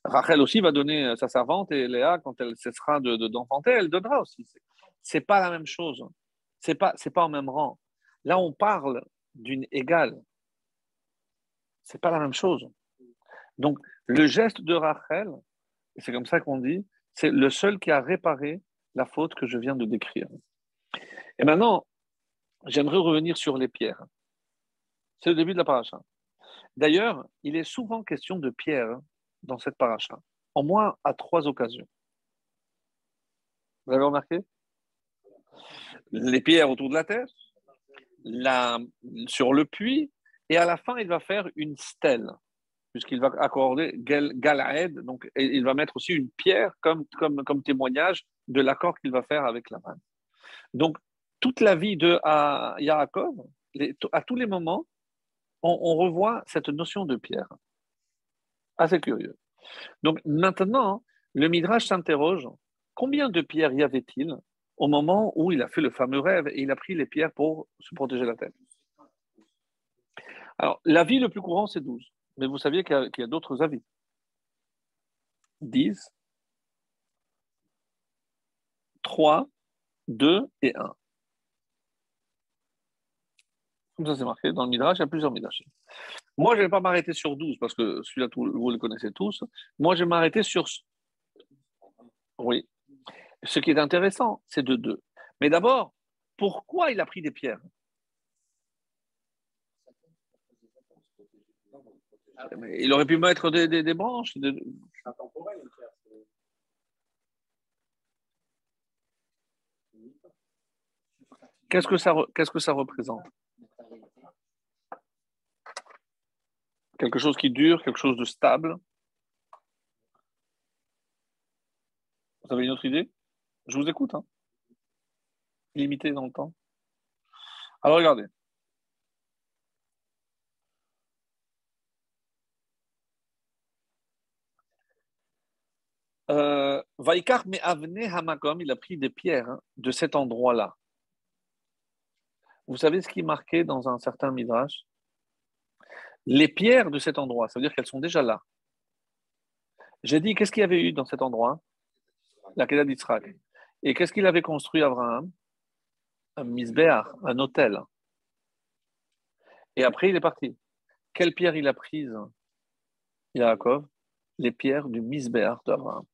Rachel aussi va donner sa servante et Léa, quand elle cessera d'enfanter, de, elle donnera aussi. C'est pas la même chose. C'est pas c'est pas au même rang. Là, on parle d'une égale. C'est pas la même chose. Donc, le geste de Rachel, c'est comme ça qu'on dit, c'est le seul qui a réparé la faute que je viens de décrire. Et maintenant, j'aimerais revenir sur les pierres. C'est le début de la paracha. D'ailleurs, il est souvent question de pierres dans cette paracha, au moins à trois occasions. Vous avez remarqué? Les pierres autour de la tête, la, sur le puits, et à la fin, il va faire une stèle, puisqu'il va accorder Galaed, donc il va mettre aussi une pierre comme, comme, comme témoignage de l'accord qu'il va faire avec la main. Donc, toute la vie de Yaakov, à tous les moments, on revoit cette notion de pierre. Assez curieux. Donc maintenant, le Midrash s'interroge combien de pierres y avait-il au moment où il a fait le fameux rêve et il a pris les pierres pour se protéger la tête? Alors, l'avis le plus courant, c'est 12. Mais vous saviez qu'il y a, d'autres avis. 10, 3, 2 et 1. Comme ça, c'est marqué. Dans le Midrash, il y a plusieurs Midrash. Moi, je ne vais pas m'arrêter sur 12 parce que celui-là, vous le connaissez tous. Moi, je vais m'arrêter sur. Oui. Ce qui est intéressant, c'est de 2. Mais d'abord, pourquoi il a pris des pierres? Il aurait pu mettre des, des, branches. Qu'est-ce que ça, représente? Quelque chose qui dure, quelque chose de stable? Vous avez une autre idée? Je vous écoute. Hein. Limité dans le temps. Alors regardez. Euh, Vaikar mais Hamakom, il a pris des pierres hein, de cet endroit-là. Vous savez ce qui est marqué dans un certain Midrash? Les pierres de cet endroit, ça veut dire qu'elles sont déjà là. J'ai dit, qu'est-ce qu'il y avait eu dans cet endroit? La Kedah d'Israël. Et qu'est-ce qu'il avait construit Abraham? Un misbéach, un hôtel. Et après, il est parti. Quelle pierre il a prise? Yaakov Les pierres du misbéach d'Abraham.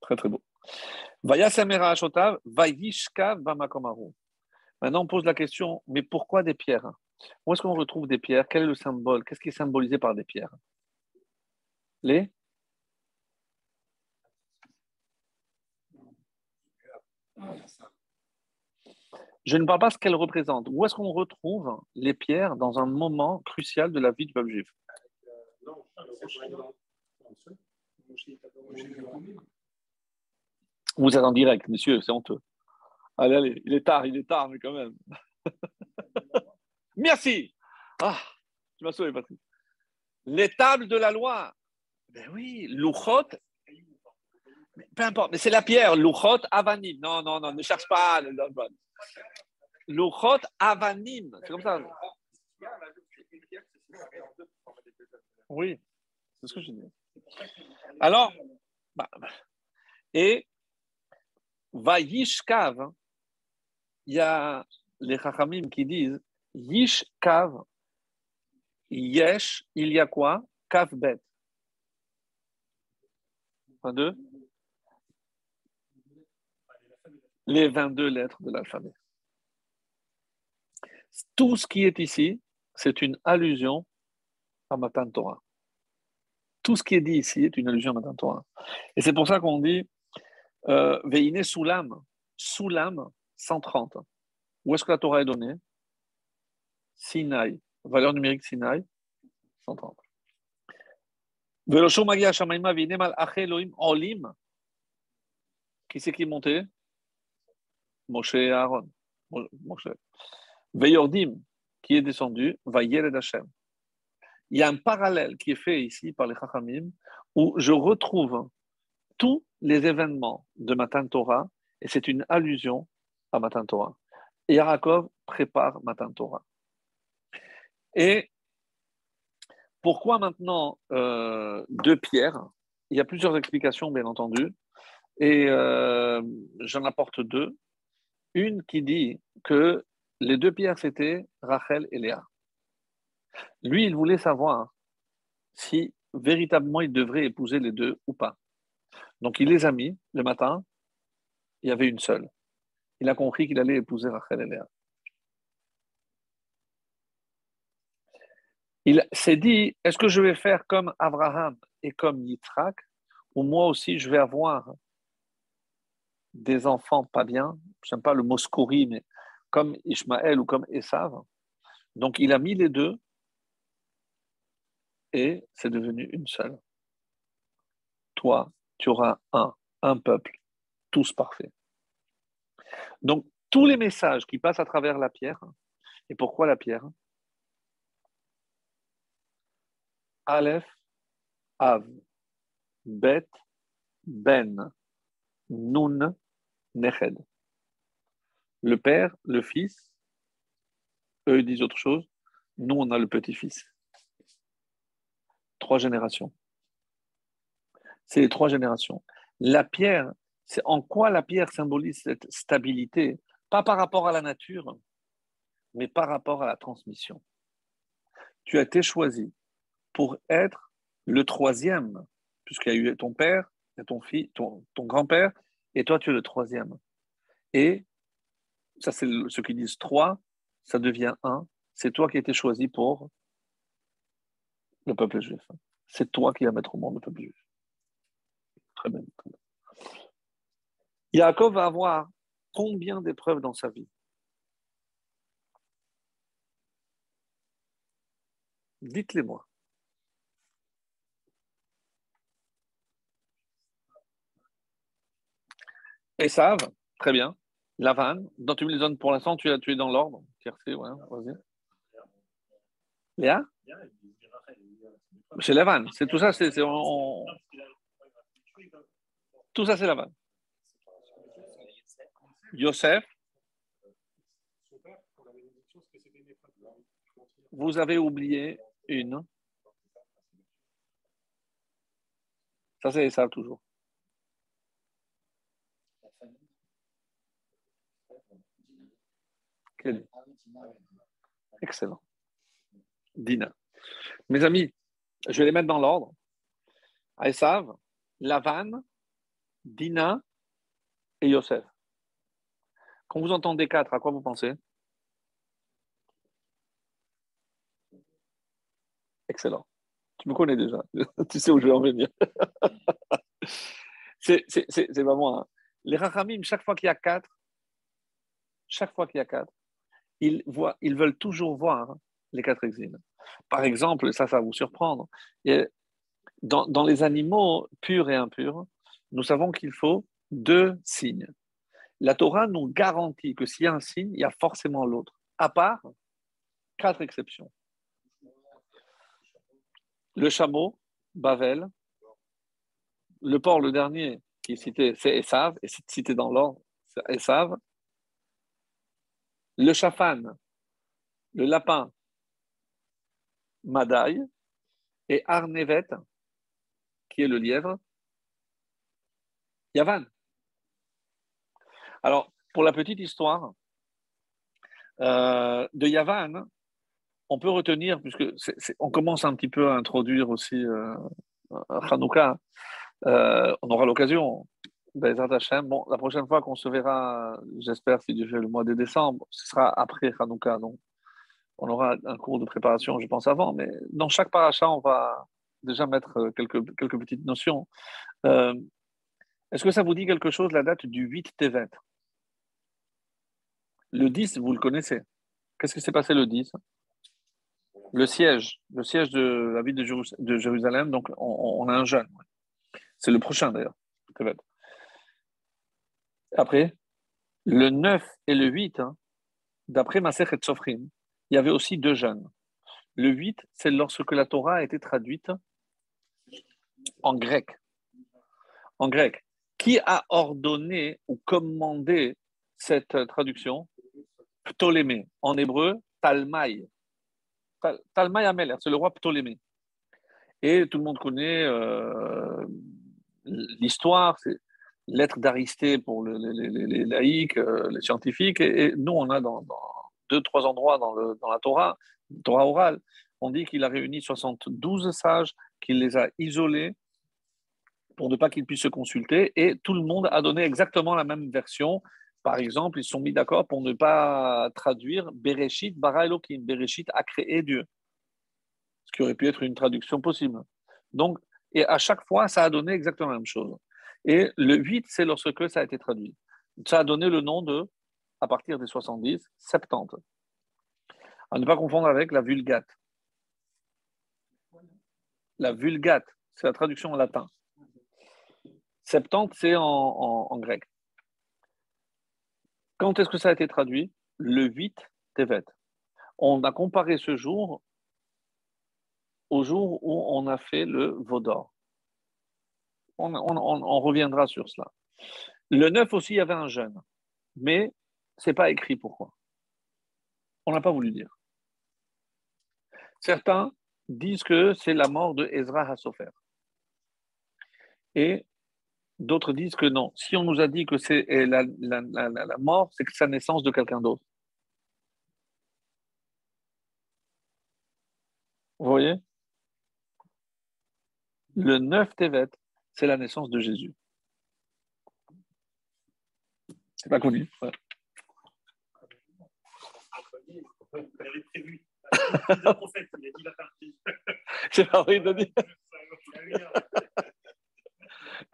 Très, très beau. Maintenant, on pose la question, mais pourquoi des pierres? Où est-ce qu'on retrouve des pierres? Quel est le symbole? Qu'est-ce qui est symbolisé par des pierres? Les? Je ne parle pas ce qu'elles représentent. Où est-ce qu'on retrouve les pierres dans un moment crucial de la vie du peuple juif? Vous êtes en direct, monsieur, c'est honteux. Allez, allez, il est tard, il est tard, mais quand même. [laughs] Merci. Ah, tu m'as sauvé, Patrick. Les tables de la loi. Ben oui, Luchot. Peu importe, mais c'est la pierre. Luchot Avanim. Non, non, non, ne cherche pas. Luchot Avanim. C'est comme ça. Oui, c'est ce que je dis. Alors, bah, bah, et Vayishkav, hein. il y a les Chachamim qui disent Yishkav, Yesh, il y a quoi? Kav bet. 22 Les 22 lettres de l'alphabet. Tout ce qui est ici, c'est une allusion à Matan Torah. Tout ce qui est dit ici est une allusion à Matan Torah. Et c'est pour ça qu'on dit euh, Veine Soulam, Soulam 130. Où est-ce que la Torah est donnée? Sinaï. Valeur numérique Sinaï 130. Olim. Qui c'est qui est monté? Moshe et Aaron. Veyordim, qui est descendu, va Hashem. Il y a un parallèle qui est fait ici par les Chachamim où je retrouve tous les événements de Matan Torah et c'est une allusion à Matan Torah. Et Yarakov prépare Matan Torah. Et pourquoi maintenant euh, deux pierres? Il y a plusieurs explications, bien entendu, et euh, j'en apporte deux. Une qui dit que les deux pierres, c'était Rachel et Léa. Lui, il voulait savoir si véritablement il devrait épouser les deux ou pas. Donc il les a mis le matin, il y avait une seule. Il a compris qu'il allait épouser Rachel et Léa. Il s'est dit, est-ce que je vais faire comme Abraham et comme Yitzhak, ou moi aussi je vais avoir des enfants pas bien, je n'aime pas le mot mais comme Ishmaël ou comme Esav. Donc il a mis les deux et c'est devenu une seule. Toi, tu auras un, un peuple, tous parfaits. Donc tous les messages qui passent à travers la pierre, et pourquoi la pierre? Aleph, Av, Bet, Ben, Nun, Neched le père, le fils, eux disent autre chose, nous on a le petit-fils. Trois générations. C'est les trois générations. La pierre, c'est en quoi la pierre symbolise cette stabilité, pas par rapport à la nature, mais par rapport à la transmission. Tu as été choisi pour être le troisième, puisqu'il y a eu ton père, ton grand-père, et toi tu es le troisième. Et ça c'est ceux qui disent trois, ça devient un. C'est toi qui as été choisi pour le peuple juif. C'est toi qui vas mettre au monde le peuple juif. Très bien. Yaakov va avoir combien d'épreuves dans sa vie? Dites-les-moi. Et savent, très bien. Lavan, dont tu me les donnes pour l'instant, tu, tu es dans l'ordre. Tiercé, ouais, vas-y. Léa? C'est Lavan, c'est tout ça, c'est. Tout ça, c'est Lavan. Yosef. Vous avez oublié une. Ça, c'est ça toujours. Excellent. Dina. Mes amis, je vais les mettre dans l'ordre. Aïsav, Lavan, Dina et Yosef. Quand vous entendez quatre, à quoi vous pensez? Excellent. Tu me connais déjà. [laughs] tu sais où je vais en venir. [laughs] c'est vraiment. Les Rachamim, chaque fois qu'il y a quatre, chaque fois qu'il y a quatre, ils, voient, ils veulent toujours voir les quatre exils. Par exemple, ça, ça va vous surprendre, dans, dans les animaux purs et impurs, nous savons qu'il faut deux signes. La Torah nous garantit que s'il y a un signe, il y a forcément l'autre, à part quatre exceptions. Le chameau, Bavel, le porc, le dernier qui est cité, c'est Esav, et c'est cité dans l'ordre, c'est Esav. Le chafan, le lapin, Madaï, et Arnevet, qui est le lièvre, Yavan. Alors, pour la petite histoire euh, de Yavan, on peut retenir, puisque on commence un petit peu à introduire aussi euh, Hanouka, euh, on aura l'occasion, bon, la prochaine fois qu'on se verra, j'espère, si Dieu fait le mois de décembre, ce sera après Hanouka, donc on aura un cours de préparation, je pense, avant, mais dans chaque paracha, on va déjà mettre quelques, quelques petites notions. Euh, est-ce que ça vous dit quelque chose, la date du 8 Tevet Le 10, vous le connaissez. Qu'est-ce qui s'est passé le 10 Le siège, le siège de la ville de, Jérusalem. Donc, on, a un jeûne. C'est le prochain, d'ailleurs. Après, le 9 et le 8, hein, d'après Maser et Sofrim, il y avait aussi deux jeûnes. Le 8, c'est lorsque la Torah a été traduite en grec. En grec. Qui a ordonné ou commandé cette traduction? Ptolémée. En hébreu, Talmaï. Talmaï Ameler, c'est le roi Ptolémée. Et tout le monde connaît euh, l'histoire, c'est lettre d'Aristée pour les, laïcs, euh, les scientifiques. Et, nous, on a dans, deux, trois endroits dans, dans la Torah, Torah orale, on dit qu'il a réuni 72 sages, qu'il les a isolés pour ne pas qu'ils puissent se consulter, et tout le monde a donné exactement la même version. Par exemple, ils se sont mis d'accord pour ne pas traduire Bereshit bara Elohim. Bereshit a créé Dieu. Ce qui aurait pu être une traduction possible. Donc, et à chaque fois, ça a donné exactement la même chose. Et le 8, c'est lorsque ça a été traduit. Ça a donné le nom de, à partir des 70, 70. À ne pas confondre avec la Vulgate. La Vulgate, c'est la traduction en latin. 70, c'est en, grec. Quand est-ce que ça a été traduit? Le 8 Tevet. On a comparé ce jour au jour où on a fait le Vaudor. On, on, reviendra sur cela. Le 9 aussi, il y avait un jeûne, mais ce n'est pas écrit pourquoi. On n'a pas voulu dire. Certains disent que c'est la mort de Ezra Hassofer. Et D'autres disent que non. Si on nous a dit que c'est la, mort, c'est que la naissance de quelqu'un d'autre. Vous voyez? Le 9 Tevet, c'est la naissance de Jésus. C'est pas connu. Ouais. [laughs] C'est pas vrai de dire.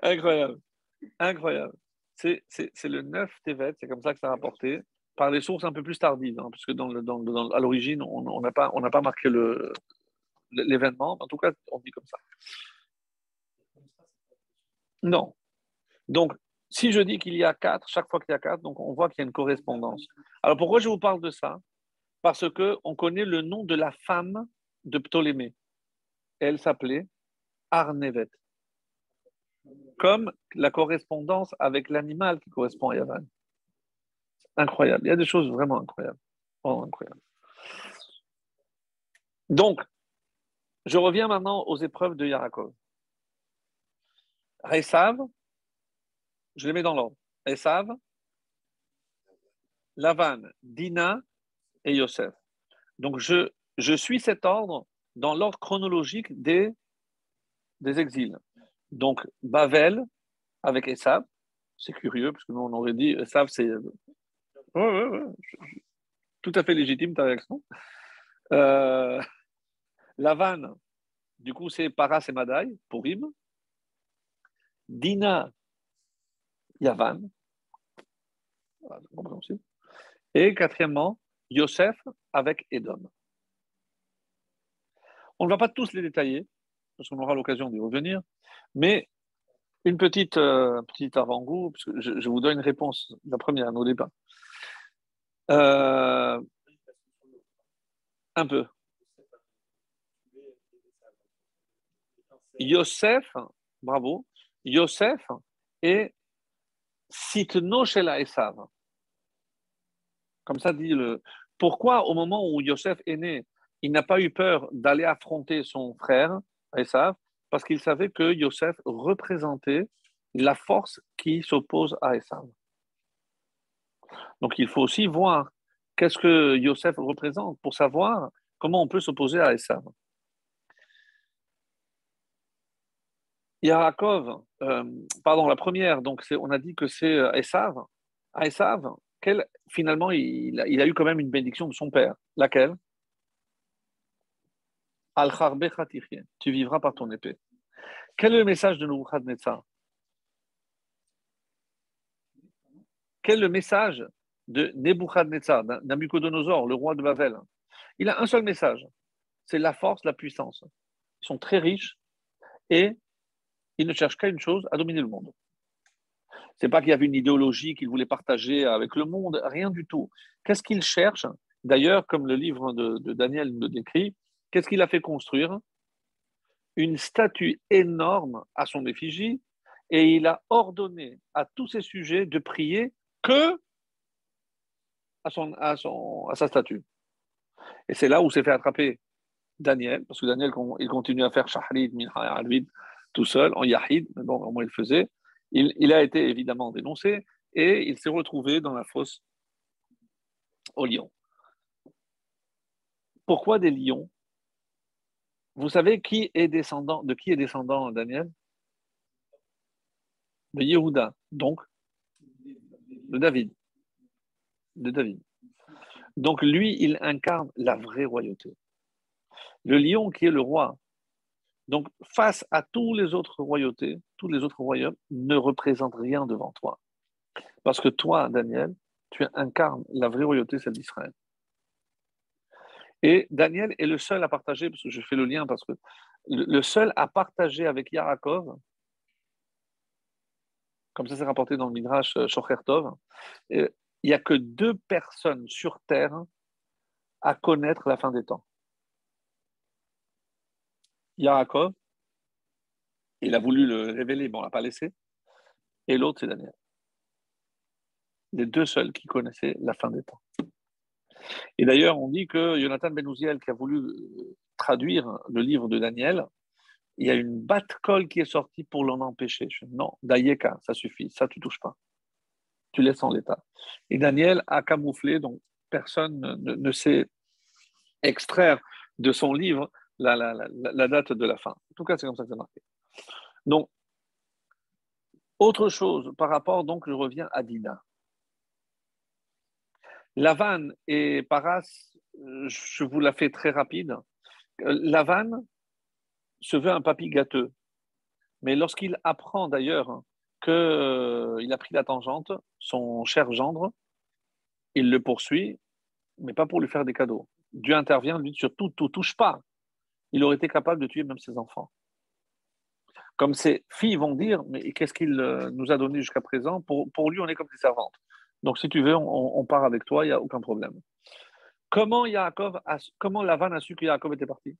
Incroyable. Incroyable. C'est le 9 Tevet, c'est comme ça que ça a rapporté, par les sources un peu plus tardives, hein, parce que dans le, dans, à l'origine, on n'a pas, pas marqué l'événement, en tout cas, on dit comme ça. Non. Donc, si je dis qu'il y a quatre, chaque fois qu'il y a quatre, donc on voit qu'il y a une correspondance. Alors pourquoi je vous parle de ça? Parce que on connaît le nom de la femme de Ptolémée. Elle s'appelait Arnevet comme la correspondance avec l'animal qui correspond à Yavan. Incroyable. Il y a des choses vraiment incroyables. Donc, je reviens maintenant aux épreuves de Yarakov. Resav, je les mets dans l'ordre. Resav, Lavan, Dina et Yosef. Donc, je, suis cet ordre dans l'ordre chronologique des exils. Donc, Bavel avec Esav, c'est curieux, parce que nous, on aurait dit Esav, c'est. Oui. Tout à fait légitime ta réaction. Euh... Lavan, du coup, c'est Paras et Madaï, pour Im. Dina, Yavan. compréhensible. Et quatrièmement, Yosef avec Edom. On ne va pas tous les détailler, parce qu'on aura l'occasion d'y revenir, mais une petite, euh, petite avant-goût, parce que je, vous donne une réponse, la première, au départ. Euh, un peu. Yosef, bravo, Yosef et Sitno Shela Esav. Comme ça dit le. Pourquoi au moment où Yosef est né, il n'a pas eu peur d'aller affronter son frère Esav Parce qu'il savait que Yosef représentait la force qui s'oppose à Esav. Donc il faut aussi voir qu'est-ce que Yosef représente pour savoir comment on peut s'opposer à Esav. Yaakov, euh, pardon, la première, donc on a dit que c'est euh, Esav. À Esav, finalement, il, a eu quand même une bénédiction de son père. Laquelle? Al Tu vivras par ton épée. Quel est le message de Nebuchadnezzar? Quel est le message de Nebuchadnezzar, Nabucodonosor, le roi de Babel? Il a un seul message c'est la force, la puissance. Ils sont très riches et il ne cherche qu'à une chose, à dominer le monde. C'est pas qu'il y avait une idéologie qu'il voulait partager avec le monde, rien du tout. Qu'est-ce qu'il cherche D'ailleurs, comme le livre de, Daniel le décrit, qu'est-ce qu'il a fait construire? Une statue énorme à son effigie, et il a ordonné à tous ses sujets de prier que à, sa statue. Et c'est là où s'est fait attraper Daniel, parce que Daniel, il continue à faire Shahrid, Minha, Alvid, tout seul, en Yahid, mais bon, au moins il le faisait. Il, a été évidemment dénoncé et il s'est retrouvé dans la fosse au lion. Pourquoi des lions? Vous savez qui est descendant, de qui est descendant Daniel? De Yehuda, donc de David. De David. Donc lui, il incarne la vraie royauté. Le lion qui est le roi donc, face à tous les autres royautés, tous les autres royaumes ne représentent rien devant toi. Parce que toi, Daniel, tu incarnes la vraie royauté, celle d'Israël. Et Daniel est le seul à partager, parce que je fais le lien, parce que le seul à partager avec Yarakov, comme ça c'est rapporté dans le Midrash euh, Shochertov, euh, il n'y a que deux personnes sur terre à connaître la fin des temps. Yaakov, il a voulu le révéler, mais on ne l'a pas laissé. Et l'autre, c'est Daniel. Les deux seuls qui connaissaient la fin des temps. Et d'ailleurs, on dit que Jonathan Benouziel, qui a voulu euh, traduire le livre de Daniel, il y a une batte-colle qui est sortie pour l'en empêcher. non, Dayeka, ça suffit, ça tu touches pas. Tu laisses en l'état. Et Daniel a camouflé, donc personne ne, ne sait extraire de son livre la, date de la fin. En tout cas, c'est comme ça que c'est marqué. Donc, autre chose par rapport, donc je reviens à Dina. Lavan et Paras, je vous la fais très rapide. Lavan se veut un papy gâteux. Mais lorsqu'il apprend d'ailleurs qu'il euh, a pris la tangente, son cher gendre, il le poursuit, mais pas pour lui faire des cadeaux. Dieu intervient, lui dit surtout, tout touche pas il aurait été capable de tuer même ses enfants. Comme ses filles vont dire, mais qu'est-ce qu'il euh, nous a donné jusqu'à présent? Pour, lui, on est comme des servantes. Donc, si tu veux, on, part avec toi, il n'y a aucun problème. Comment, Yaakov a, comment Lavan a su que Yaakov était parti?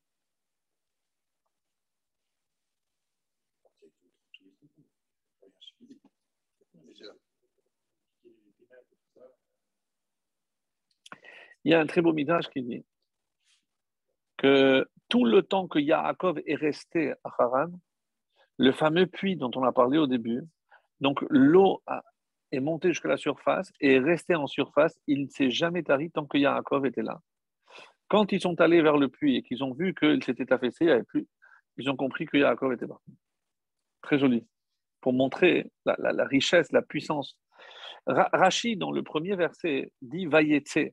Il y a un très beau midrash qui dit que tout le temps que Yaakov est resté à Haran, le fameux puits dont on a parlé au début, donc l'eau est montée jusqu'à la surface et est restée en surface, il ne s'est jamais tari tant que Yaakov était là. Quand ils sont allés vers le puits et qu'ils ont vu qu'il s'était affaissé, il avait plus, ils ont compris que Yaakov était parti. Très joli. Pour montrer la, richesse, la puissance. Rachid, dans le premier verset, dit Vayetse.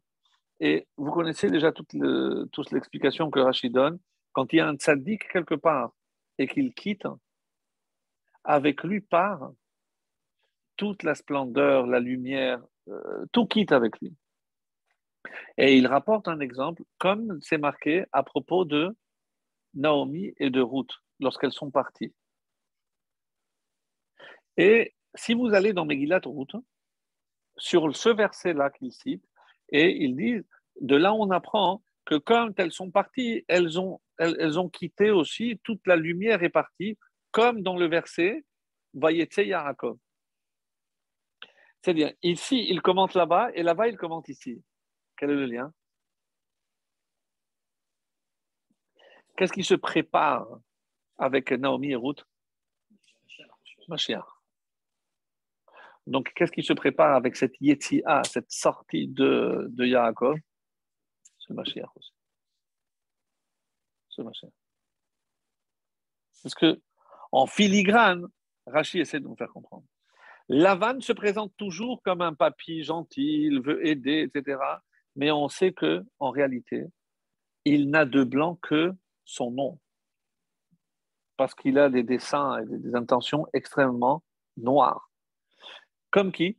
Et vous connaissez déjà toute, l'explication que Rachid donne. Quand il y a un tzaddik quelque part et qu'il quitte, avec lui part toute la splendeur, la lumière, euh, tout quitte avec lui. Et il rapporte un exemple, comme c'est marqué à propos de Naomi et de Ruth, lorsqu'elles sont parties. Et si vous allez dans Megillat Ruth, sur ce verset-là qu'il cite, et il dit, de là on apprend que quand elles sont parties, elles ont, elles, ont quitté aussi, toute la lumière est partie, comme dans le verset Vayetse Yaakov. C'est-à-dire, ici, il commente là-bas, et là-bas, il commente ici. Quel est le lien? Qu'est-ce qui se prépare avec Naomi et Ruth? Mashiach. Donc, qu'est-ce qui se prépare avec cette Yetzia, cette sortie de, de Yaakov? C'est Mashiach aussi. C'est Mashiach. Parce que, en filigrane, Rachid essaie de nous faire comprendre. Lavan se présente toujours comme un papy gentil, il veut aider, etc. Mais on sait que, en réalité, il n'a de blanc que son nom. Parce qu'il a des dessins et des intentions extrêmement noires. Comme qui?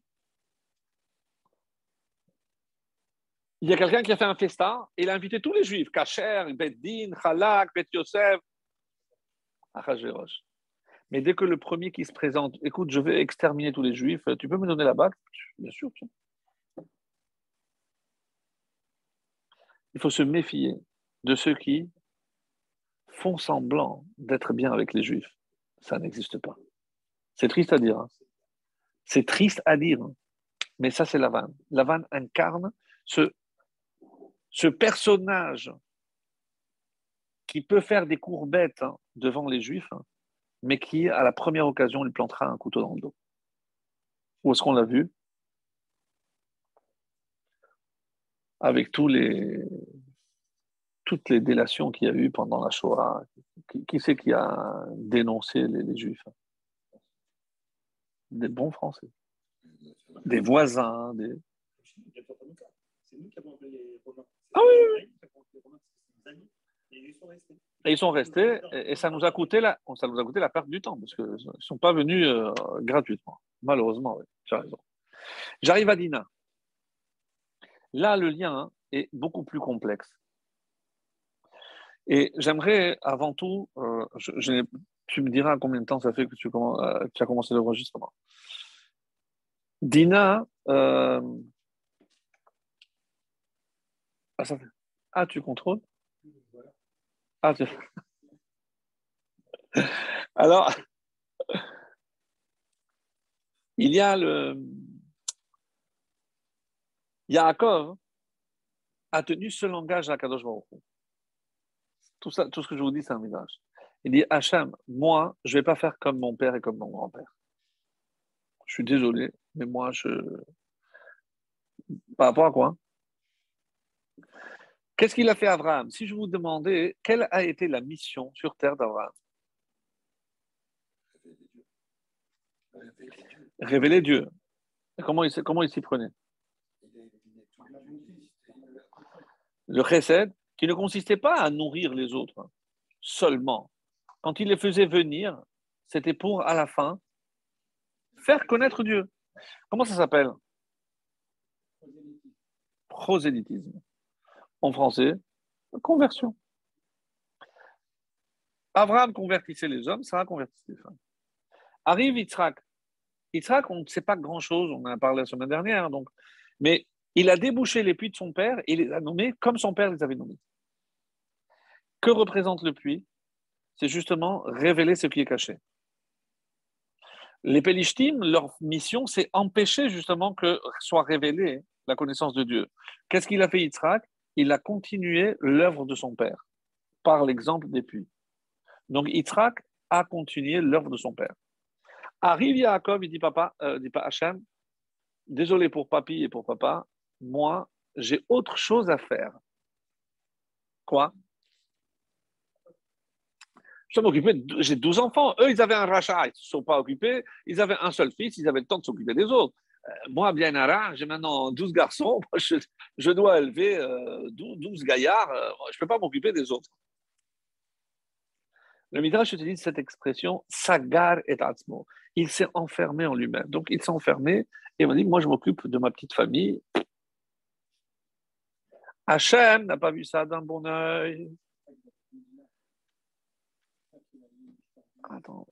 Il y a quelqu'un qui a fait un festin et il a invité tous les juifs, Kacher, Beddin, Chalak, Bet Yosef. Mais dès que le premier qui se présente, écoute, je vais exterminer tous les juifs, tu peux me donner la bague? Bien sûr. Il faut se méfier de ceux qui font semblant d'être bien avec les juifs. Ça n'existe pas. C'est triste à dire. Hein. C'est triste à dire. Hein. Mais ça, c'est Lavan. Lavan incarne ce, ce personnage qui peut faire des courbettes hein, devant les juifs, mais qui, à la première occasion, lui plantera un couteau dans le dos. Où est-ce qu'on l'a vu? Avec tous les, toutes les délations qu'il y a eu pendant la Shoah. Qui, c'est qui a dénoncé les, Juifs? Des bons Français. Des voisins. Des... C'est nous qui avons les Romains. Ah oui, oui. Et ils sont restés, et, ça nous a coûté la, ça nous a coûté la perte du temps, parce qu'ils ne sont pas venus euh, gratuitement. Malheureusement, tu as raison. J'arrive à Dina. Là, le lien est beaucoup plus complexe. Et j'aimerais, avant tout, euh, tu me diras combien de temps ça fait que tu, euh, as commencé l'enregistrement. Dina, ah, ah, tu contrôles? Ah, Alors, il y a le. Yaakov a tenu ce langage à Kadosh Baruch tout, tout ce que je vous dis, c'est un mirage. Il dit Hachem, moi, je ne vais pas faire comme mon père et comme mon grand-père. Je suis désolé, mais moi, je. Par rapport à quoi? Qu'est-ce qu'il a fait Abraham? Si je vous demandais quelle a été la mission sur terre d'Abraham? Révéler Dieu. Comment il, comment il s'y prenait? Le chesed, qui ne consistait pas à nourrir les autres seulement. Quand il les faisait venir, c'était pour, à la fin, faire connaître Dieu. Comment ça s'appelle? Prosélytisme en français, conversion. Abraham convertissait les hommes, Sarah convertissait les femmes. Arrive Yitzhak. Yitzhak, on ne sait pas grand-chose, on en a parlé la semaine dernière, donc, mais il a débouché les puits de son père et les a nommés comme son père les avait nommés. Que représente le puits? C'est justement révéler ce qui est caché. Les Pélishtim, leur mission, c'est empêcher justement que soit révélée la connaissance de Dieu. Qu'est-ce qu'il a fait Yitzhak? Il a continué l'œuvre de son père par l'exemple des puits. Donc Yitzhak a continué l'œuvre de son père. Arrive Yaakov, il dit papa, euh, dit pas Hachem, désolé pour papy et pour papa, moi j'ai autre chose à faire. Quoi? Je m'occuper, j'ai 12 enfants. Eux, ils avaient un rachat, ils ne se sont pas occupés. Ils avaient un seul fils, ils avaient le temps de s'occuper des autres. Euh, moi, bien rare, j'ai maintenant 12 garçons, [laughs] je, dois élever 12, euh, gaillards, euh, je ne peux pas m'occuper des autres. Le Midrash utilise cette expression sagar et atzmo. Il s'est enfermé en lui-même. Donc il s'est enfermé et m'a dit Moi, je m'occupe de ma petite famille. Hachem n'a pas vu ça d'un bon oeil. Attends.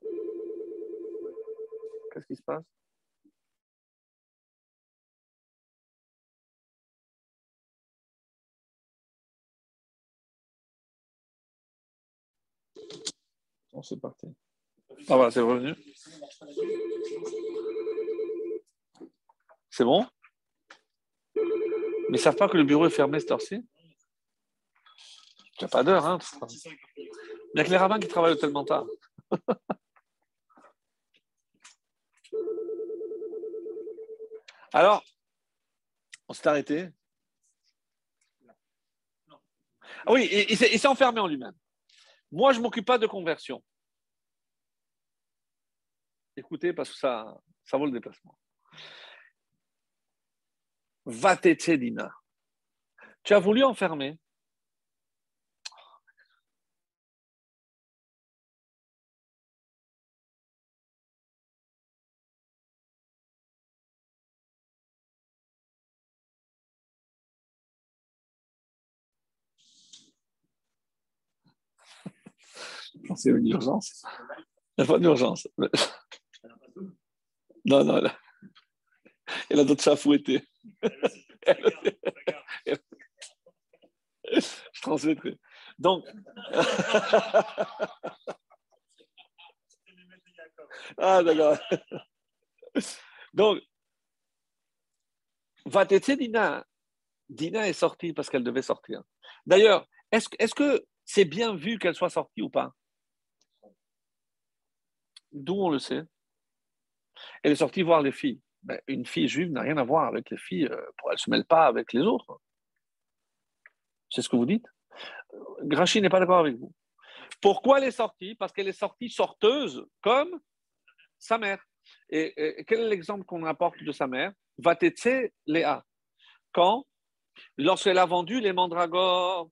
Qu'est-ce qui se passe? C'est parti. Ah voilà, c'est revenu. C'est bon? Mais ils savent pas que le bureau est fermé cette heure-ci? N'y a pas d'heure, hein Il n'y a que les rabbins qui travaillent tellement tard. [laughs] Alors, on s'est arrêté. Ah oui, il, s'est enfermé en lui-même. Moi, je ne m'occupe pas de conversion. Écoutez, parce que ça, ça vaut le déplacement. Vatetedina. Tu as voulu enfermer C'est une urgence. Il n'y a pas d'urgence. Non, non, elle a, elle a d'autres chats fouettés. Je transmettrai. Donc. [laughs] ah, d'accord. Donc, Vatetse Dina, Dina est sortie parce qu'elle devait sortir. D'ailleurs, est-ce est que c'est bien vu qu'elle soit sortie ou pas? D'où on le sait Elle est sortie voir les filles. Ben, une fille juive n'a rien à voir avec les filles, euh, elle ne se mêle pas avec les autres. C'est ce que vous dites Grachi n'est pas d'accord avec vous. Pourquoi elle est sortie? Parce qu'elle est sortie sorteuse comme sa mère. Et, quel est l'exemple qu'on apporte de sa mère? Vatetse Léa. Quand Lorsqu'elle a vendu les mandragores.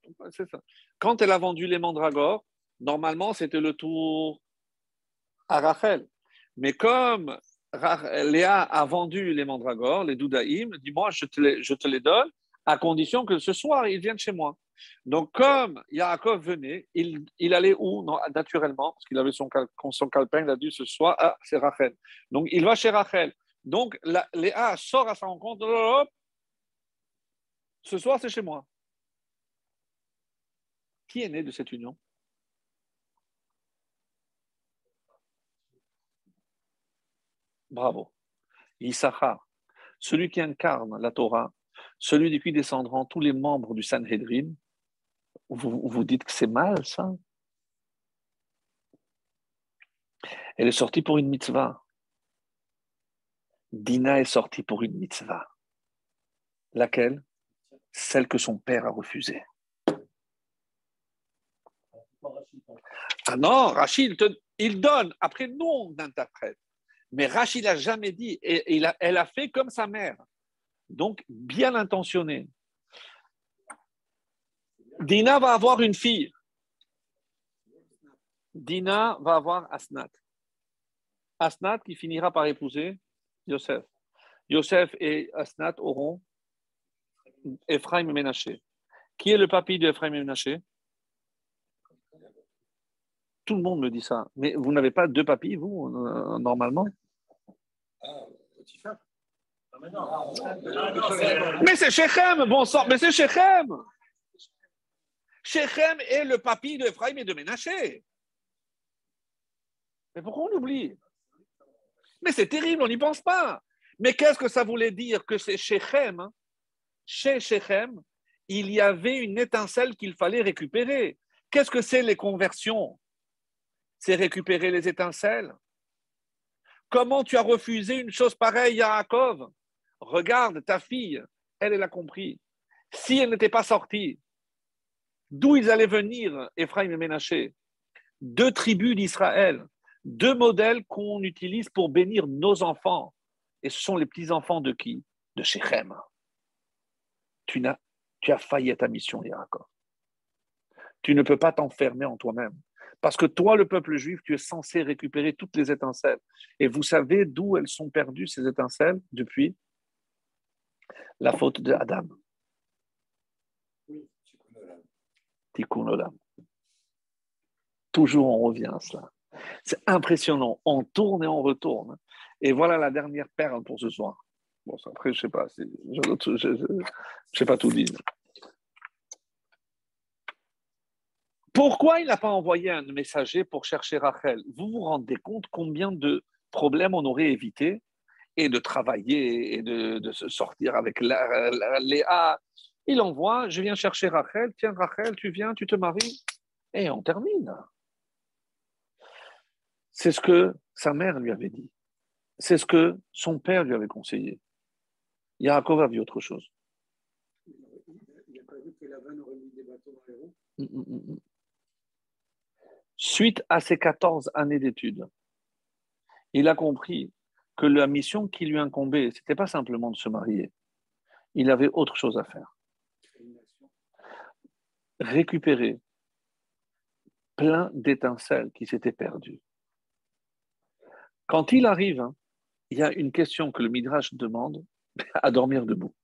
Quand elle a vendu les mandragores, normalement c'était le tour à Rachel. Mais comme Léa a vendu les mandragores, les doudaïm, dis-moi, je te, les, je te les donne, à condition que ce soir, ils viennent chez moi. Donc, comme Yaakov venait, il, allait où? Naturellement, parce qu'il avait son, son calepin, il a dit ce soir, ah, c'est Rachel. Donc, il va chez Rachel. Donc, Léa sort à sa rencontre, hop, ce soir, c'est chez moi. Qui est né de cette union? Bravo. Issachar, celui qui incarne la Torah, celui de qui descendront tous les membres du Sanhedrin. Vous, vous dites que c'est mal, ça? Elle est sortie pour une mitzvah. Dina est sortie pour une mitzvah. Laquelle? Celle que son père a refusée. Ah non, Rachid, il donne. Après, nous, on interprète. Mais Rachid n'a jamais dit, et, elle a fait comme sa mère. Donc, bien intentionnée. Dina va avoir une fille. Dina va avoir Asnat. Asnat qui finira par épouser Yosef. Yosef et Asnat auront Ephraim et Ménaché. Qui est le papy d'Ephraim et Ménaché? Tout le monde me dit ça. Mais vous n'avez pas deux papilles, vous, euh, normalement? Mais c'est Shechem, bon sang, mais c'est Shechem. Shechem est le papy de et de Ménaché. Mais pourquoi on oublie Mais c'est terrible, on n'y pense pas. Mais qu'est-ce que ça voulait dire que c'est Shechem hein? Chez Shechem, il y avait une étincelle qu'il fallait récupérer. Qu'est-ce que c'est les conversions? Récupérer les étincelles. Comment tu as refusé une chose pareille, Yaakov? Regarde, ta fille, elle, elle a compris. Si elle n'était pas sortie, d'où ils allaient venir, Ephraim et Ménaché? Deux tribus d'Israël, deux modèles qu'on utilise pour bénir nos enfants. Et ce sont les petits-enfants de qui? De Shechem. Tu, as, tu as failli à ta mission, Yaakov. Tu ne peux pas t'enfermer en toi-même. Parce que toi, le peuple juif, tu es censé récupérer toutes les étincelles. Et vous savez d'où elles sont perdues, ces étincelles, depuis la faute de Adam. Tikkun Olam. Toujours on revient à cela. C'est impressionnant. On tourne et on retourne. Et voilà la dernière perle pour ce soir. Bon, après, je ne sais pas. Je ne sais pas tout dire. Pourquoi il n'a pas envoyé un messager pour chercher Rachel? Vous vous rendez compte combien de problèmes on aurait évité et de travailler et de, se sortir avec Léa. Il envoie, je viens chercher Rachel, tiens Rachel, tu viens, tu te maries, et on termine. C'est ce que sa mère lui avait dit. C'est ce que son père lui avait conseillé. Yaakov a vu autre chose. Il a pas vu que la aurait mis des bateaux dans les roues? Suite à ses 14 années d'études, il a compris que la mission qui lui incombait, ce n'était pas simplement de se marier. Il avait autre chose à faire. Récupérer plein d'étincelles qui s'étaient perdues. Quand il arrive, hein, il y a une question que le Midrash demande à dormir debout.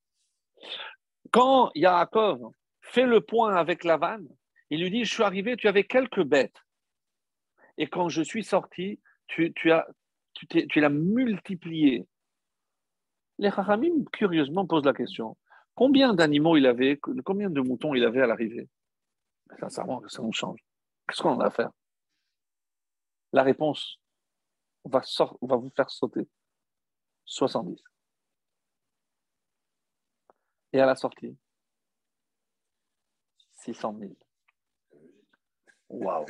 Quand Yaakov fait le point avec Lavan, il lui dit, je suis arrivé, tu avais quelques bêtes. Et quand je suis sorti, tu, as, tu, l'as multiplié. Les Chachamim, curieusement, posent la question combien d'animaux il avait, combien de moutons il avait à l'arrivée? Sincèrement, ça nous change. Qu'est-ce qu'on a à faire? La réponse va, va vous faire sauter 70. Et à la sortie 600 000. Waouh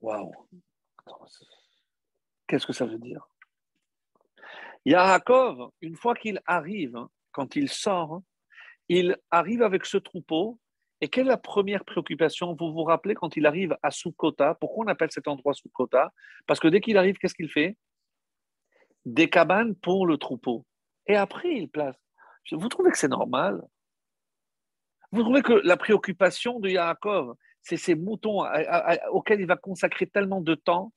Waouh. Qu'est-ce que ça veut dire? Yaakov, une fois qu'il arrive, hein, quand il sort, hein, il arrive avec ce troupeau. Et quelle est la première préoccupation? Vous vous rappelez quand il arrive à Soukota Pourquoi on appelle cet endroit Soukota Parce que dès qu'il arrive, qu'est-ce qu'il fait? Des cabanes pour le troupeau. Et après, il place. Vous trouvez que c'est normal? Vous trouvez que la préoccupation de Yaakov, c'est ces moutons auxquels il va consacrer tellement de temps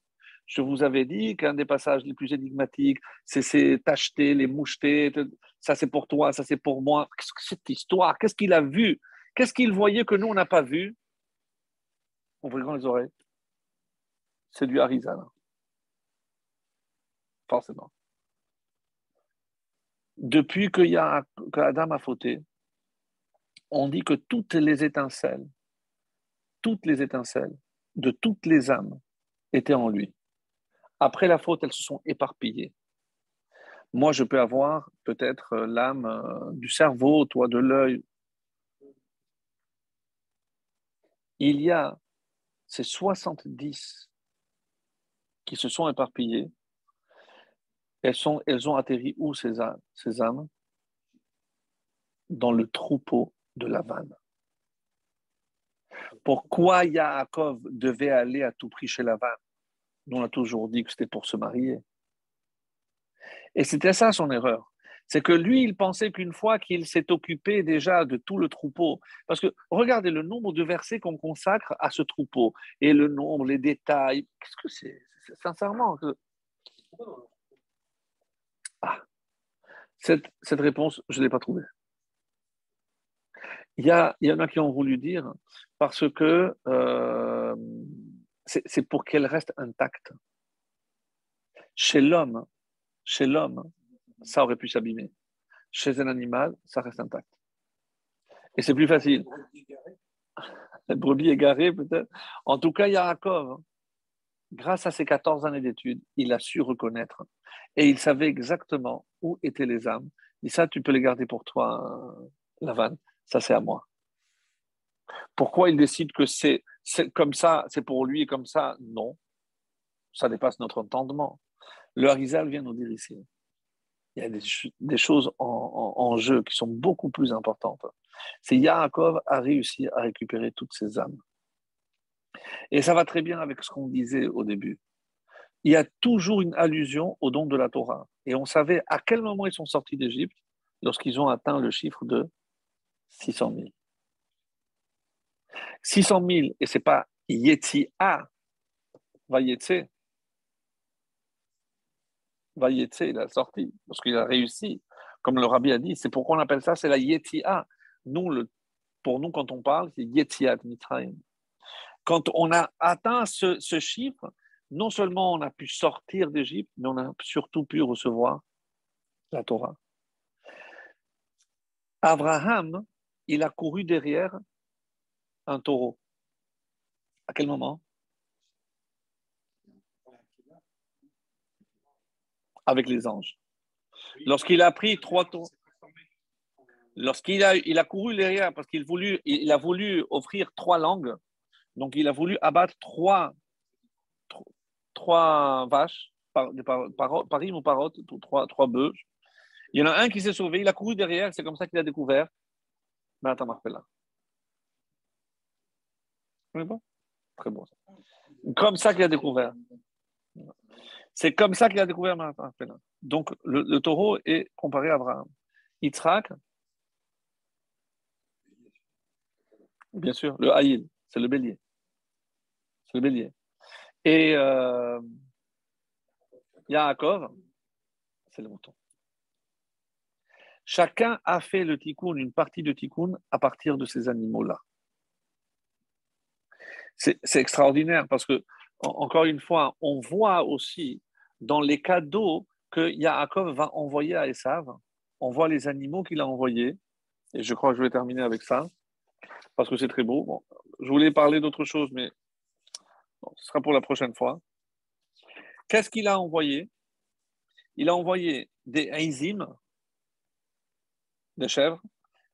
je vous avais dit qu'un des passages les plus énigmatiques, c'est ces tachetés, les mouchetés, ça c'est pour toi, ça c'est pour moi. Qu'est-ce que cette histoire? Qu'est-ce qu'il a vu? Qu'est-ce qu'il voyait que nous, on n'a pas vu? Ouvrez les oreilles. C'est du Harizal. Forcément. Depuis que, y a, que Adam a fauté, on dit que toutes les étincelles, toutes les étincelles de toutes les âmes étaient en lui. Après la faute, elles se sont éparpillées. Moi, je peux avoir peut-être euh, l'âme euh, du cerveau, toi de l'œil. Il y a ces 70 qui se sont éparpillées. Elles, ont atterri où ces ces âmes? Dans le troupeau de la vanne. Pourquoi Yaakov devait aller à tout prix chez la vanne on a toujours dit que c'était pour se marier. Et c'était ça son erreur. C'est que lui, il pensait qu'une fois qu'il s'est occupé déjà de tout le troupeau, parce que regardez le nombre de versets qu'on consacre à ce troupeau, et le nombre, les détails, qu'est-ce que c'est? Sincèrement. Ah, cette, réponse, je ne l'ai pas trouvée. Il y, a, y en a qui ont voulu dire parce que euh, c'est pour qu'elle reste intacte. Chez l'homme, chez l'homme, ça aurait pu s'abîmer. Chez un animal, ça reste intact. Et c'est plus facile. La [laughs] brebis égarée, peut-être. En tout cas, Yaakov, grâce à ses 14 années d'études, il a su reconnaître. Et il savait exactement où étaient les âmes. Dit ça, tu peux les garder pour toi, Lavan. Ça, c'est à moi. Pourquoi il décide que c'est comme ça, c'est pour lui et comme ça? Non. Ça dépasse notre entendement. Le Harizal vient nous dire ici il y a des, choses en, jeu qui sont beaucoup plus importantes. C'est Yaakov a réussi à récupérer toutes ses âmes. Et ça va très bien avec ce qu'on disait au début. Il y a toujours une allusion au don de la Torah. Et on savait à quel moment ils sont sortis d'Égypte lorsqu'ils ont atteint le chiffre de 600 000. 600 000, et ce n'est pas Yetzi'a, Vayetse. Vayetse, il a sorti, parce qu'il a réussi. Comme le rabbi a dit, c'est pourquoi on appelle ça, c'est la Yetzi'a. Nous, pour nous, quand on parle, c'est Yetziat Mitzrayim. Quand on a atteint ce chiffre, non seulement on a pu sortir d'Égypte, mais on a surtout pu recevoir la Torah. Abraham, il a couru derrière un taureau. À quel moment? Avec les anges. Lorsqu'il a pris trois taureaux. Lorsqu'il a, couru derrière, parce qu'il il a voulu offrir trois langues, donc il a voulu abattre trois, trois vaches, par, ou trois bœufs. Il y en a un qui s'est sauvé, il a couru derrière, c'est comme ça qu'il a découvert Mata Marpella. C'est bon Très. Comme ça qu'il a découvert. C'est comme ça qu'il a découvert Marpella. Donc le, le, taureau est comparé à Abraham. Yitzhak, bien sûr, le Haïl, c'est le bélier. C'est le bélier. Et euh, Yaakov, c'est le mouton. Chacun a fait le tikkun, une partie de tikkun, à partir de ces animaux-là. C'est extraordinaire parce que, encore une fois, on voit aussi dans les cadeaux que Yaakov va envoyer à Esav, on voit les animaux qu'il a envoyés, et je crois que je vais terminer avec ça, parce que c'est très beau. je voulais parler d'autre chose, mais ce sera pour la prochaine fois. Qu'est-ce qu'il a envoyé? Il a envoyé des aizim, des chèvres,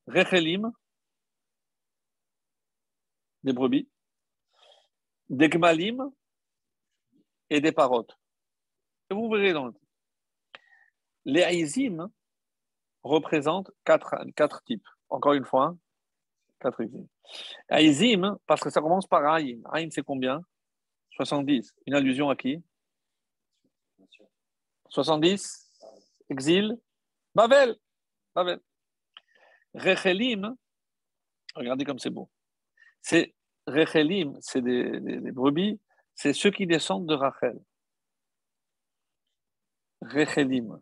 rechelim, des brebis, des gmalim et des parottes. Et vous verrez dans le Les aizim représentent quatre, quatre types. Encore une fois, quatre aizim. Aizim, parce que ça commence par Aïn. Aïn, c'est combien? 70. Une allusion à qui? 70. Exil. Babel. Babel. Rechelim. Regardez comme c'est beau. C'est Rechelim, c'est des, brebis, c'est ceux qui descendent de Rachel. Rechelim.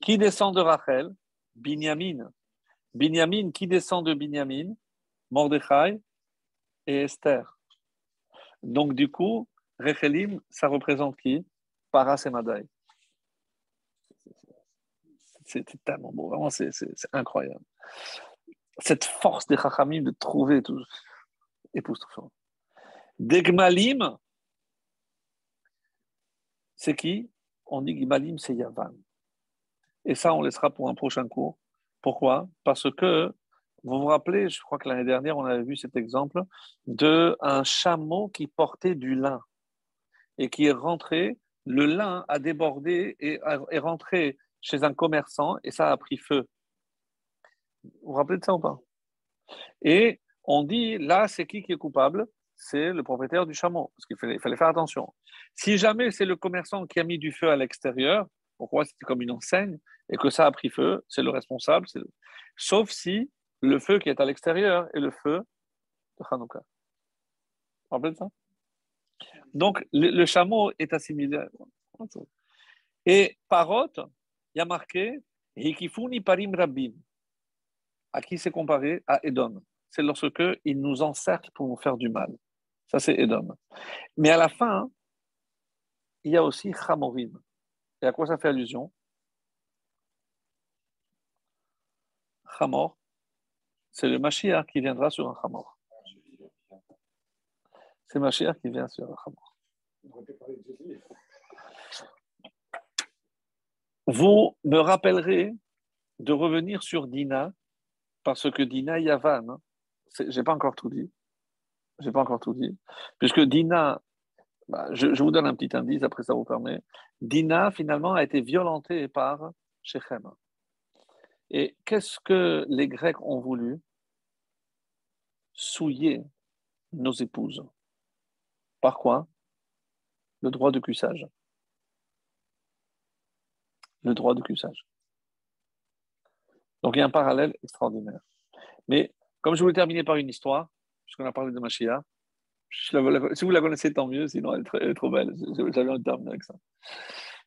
Qui descend de Rachel? Binyamin. Binyamin, qui descend de Binyamin? Mordechai et Esther. Donc, du coup, Rechelim, ça représente qui? Paras et Madaï. C'est tellement beau, vraiment, c'est incroyable. Cette force des Chachamim de trouver tout époustouflant. Degmalim, c'est qui? On dit Gmalim, c'est Yavan. Et ça, on laissera pour un prochain cours. Pourquoi? Parce que vous vous rappelez, je crois que l'année dernière, on avait vu cet exemple de un chameau qui portait du lin et qui est rentré. Le lin a débordé et est rentré chez un commerçant et ça a pris feu. Vous vous rappelez de ça ou pas? Et on dit, là, c'est qui qui est coupable? C'est le propriétaire du chameau, parce qu'il fallait, fallait, faire attention. Si jamais c'est le commerçant qui a mis du feu à l'extérieur, pourquoi c'était comme une enseigne, et que ça a pris feu, c'est le responsable. Sauf si le feu qui est à l'extérieur est le feu de Hanouka. Vous vous de ça? Donc, le, chameau est assimilé. Et Parot, il y a marqué Hikifuni parim. À qui c'est comparé? À Edom. C'est lorsque il nous encercle pour nous faire du mal. Ça, c'est Edom. Mais à la fin, il y a aussi Chamorim. Et à quoi ça fait allusion? Chamor, c'est le Mashiach qui viendra sur un Hamor. C'est Mashiach qui vient sur un Hamor. Vous me rappellerez de revenir sur Dina, parce que Dina Yavan, hein, j'ai pas encore tout dit, j'ai pas encore tout dit, puisque Dina, bah, je, je, vous donne un petit indice, après ça vous permet, Dina finalement a été violentée par Shechem. Et qu'est-ce que les Grecs ont voulu? Souiller nos épouses. Par quoi? Le droit de cuissage. Le droit de cuissage. Donc il y a un parallèle extraordinaire. Mais comme je voulais terminer par une histoire, puisqu'on a parlé de Machia, si vous la connaissez, tant mieux, sinon elle est, trop belle. J'avais envie terminer avec ça.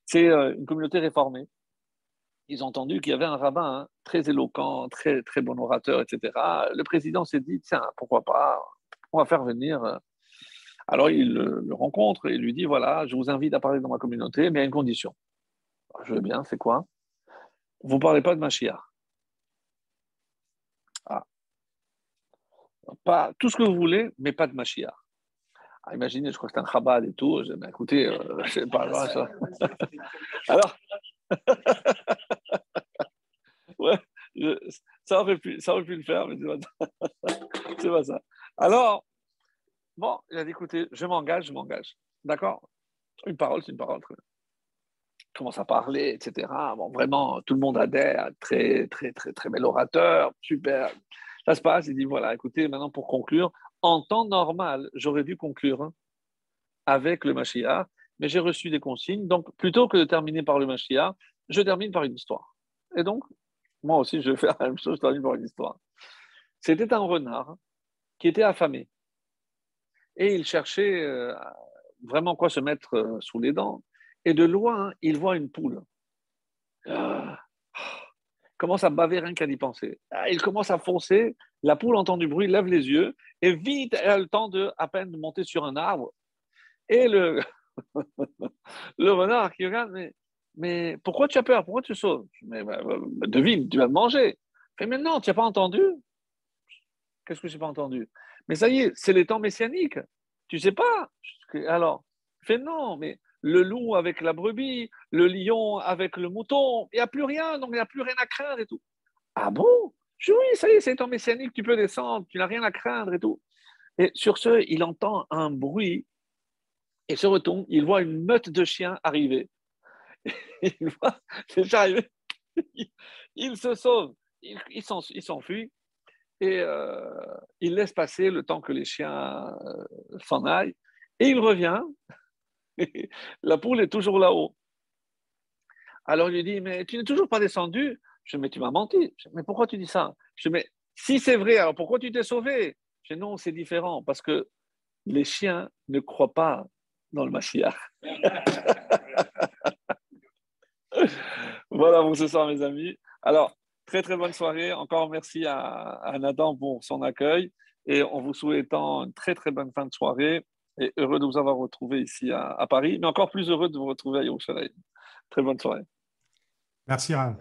C'est euh, une communauté réformée ils ont entendu qu'il y avait un rabbin hein, très éloquent, très, très bon orateur, etc. Le président s'est dit, tiens, pourquoi pas, on va faire venir. Euh. Alors il le, rencontre et lui dit, voilà, je vous invite à parler dans ma communauté, mais à une condition. Je veux bien, c'est quoi? Vous ne parlez pas de Mashiach. Ah. Pas, tout ce que vous voulez, mais pas de Mashiach. Ah, imaginez, je crois que c'est un Chabad et tout. Je écoutez, euh, je sais pas ça. [laughs] Alors, [laughs] ouais, ça, aurait pu, ça aurait pu le faire, mais [laughs] c'est pas, ça. Alors, bon, il a dit écoutez, je m'engage, je m'engage. D'accord? Une parole, c'est une parole. Commence à parler, etc. Vraiment, tout le monde adhère, très, très, très, très bel orateur, super. Ça se passe, il dit voilà, écoutez, maintenant pour conclure, en temps normal, j'aurais dû conclure hein, avec le Mashiach, mais j'ai reçu des consignes. Donc, plutôt que de terminer par le Mashiach, je termine par une histoire. Et donc, moi aussi, je vais faire la même chose, je termine par une histoire. C'était un renard qui était affamé. Et il cherchait euh, vraiment quoi se mettre euh, sous les dents. Et de loin, il voit une poule. Ah, commence à baver rien qu'à y penser. Ah, il commence à foncer, la poule entend du bruit, lève les yeux, et vite, elle a le temps de à peine de monter sur un arbre. Et le, [laughs] le renard qui regarde, mais, pourquoi tu as peur? Pourquoi tu sautes? Mais, bah, bah, bah, Devine, tu vas me manger. Mais non, tu n'as pas entendu? Qu'est-ce que je n'ai pas entendu? Mais ça y est, c'est les temps messianiques. Tu sais pas? Alors, fais non, mais le loup avec la brebis, le lion avec le mouton, il n'y a plus rien, donc il n'y a plus rien à craindre et tout. Ah bon? Oui, ça y est, c'est ton messianique, tu peux descendre, tu n'as rien à craindre et tout. Et sur ce, il entend un bruit et se retourne, il voit une meute de chiens arriver. [laughs] il voit ces chiens arriver, [laughs] il, se sauve, il, il s'enfuit et euh, il laisse passer le temps que les chiens euh, s'en aillent et il revient [laughs] la poule est toujours là-haut. Alors il lui dit, mais tu n'es toujours pas descendu. Je dis, mais tu m'as menti. mais pourquoi tu dis ça? Je dis, mais si c'est vrai, alors pourquoi tu t'es sauvé? Je dis, non, c'est différent, parce que les chiens ne croient pas dans le Mashiach. [laughs] voilà pour ce soir, mes amis. Alors, très très bonne soirée. Encore merci à, à Nathan pour son accueil et en vous souhaitant une très très bonne fin de soirée et heureux de vous avoir retrouvé ici à, Paris, mais encore plus heureux de vous retrouver à Yerushalayim. Très bonne soirée. Merci, Rav.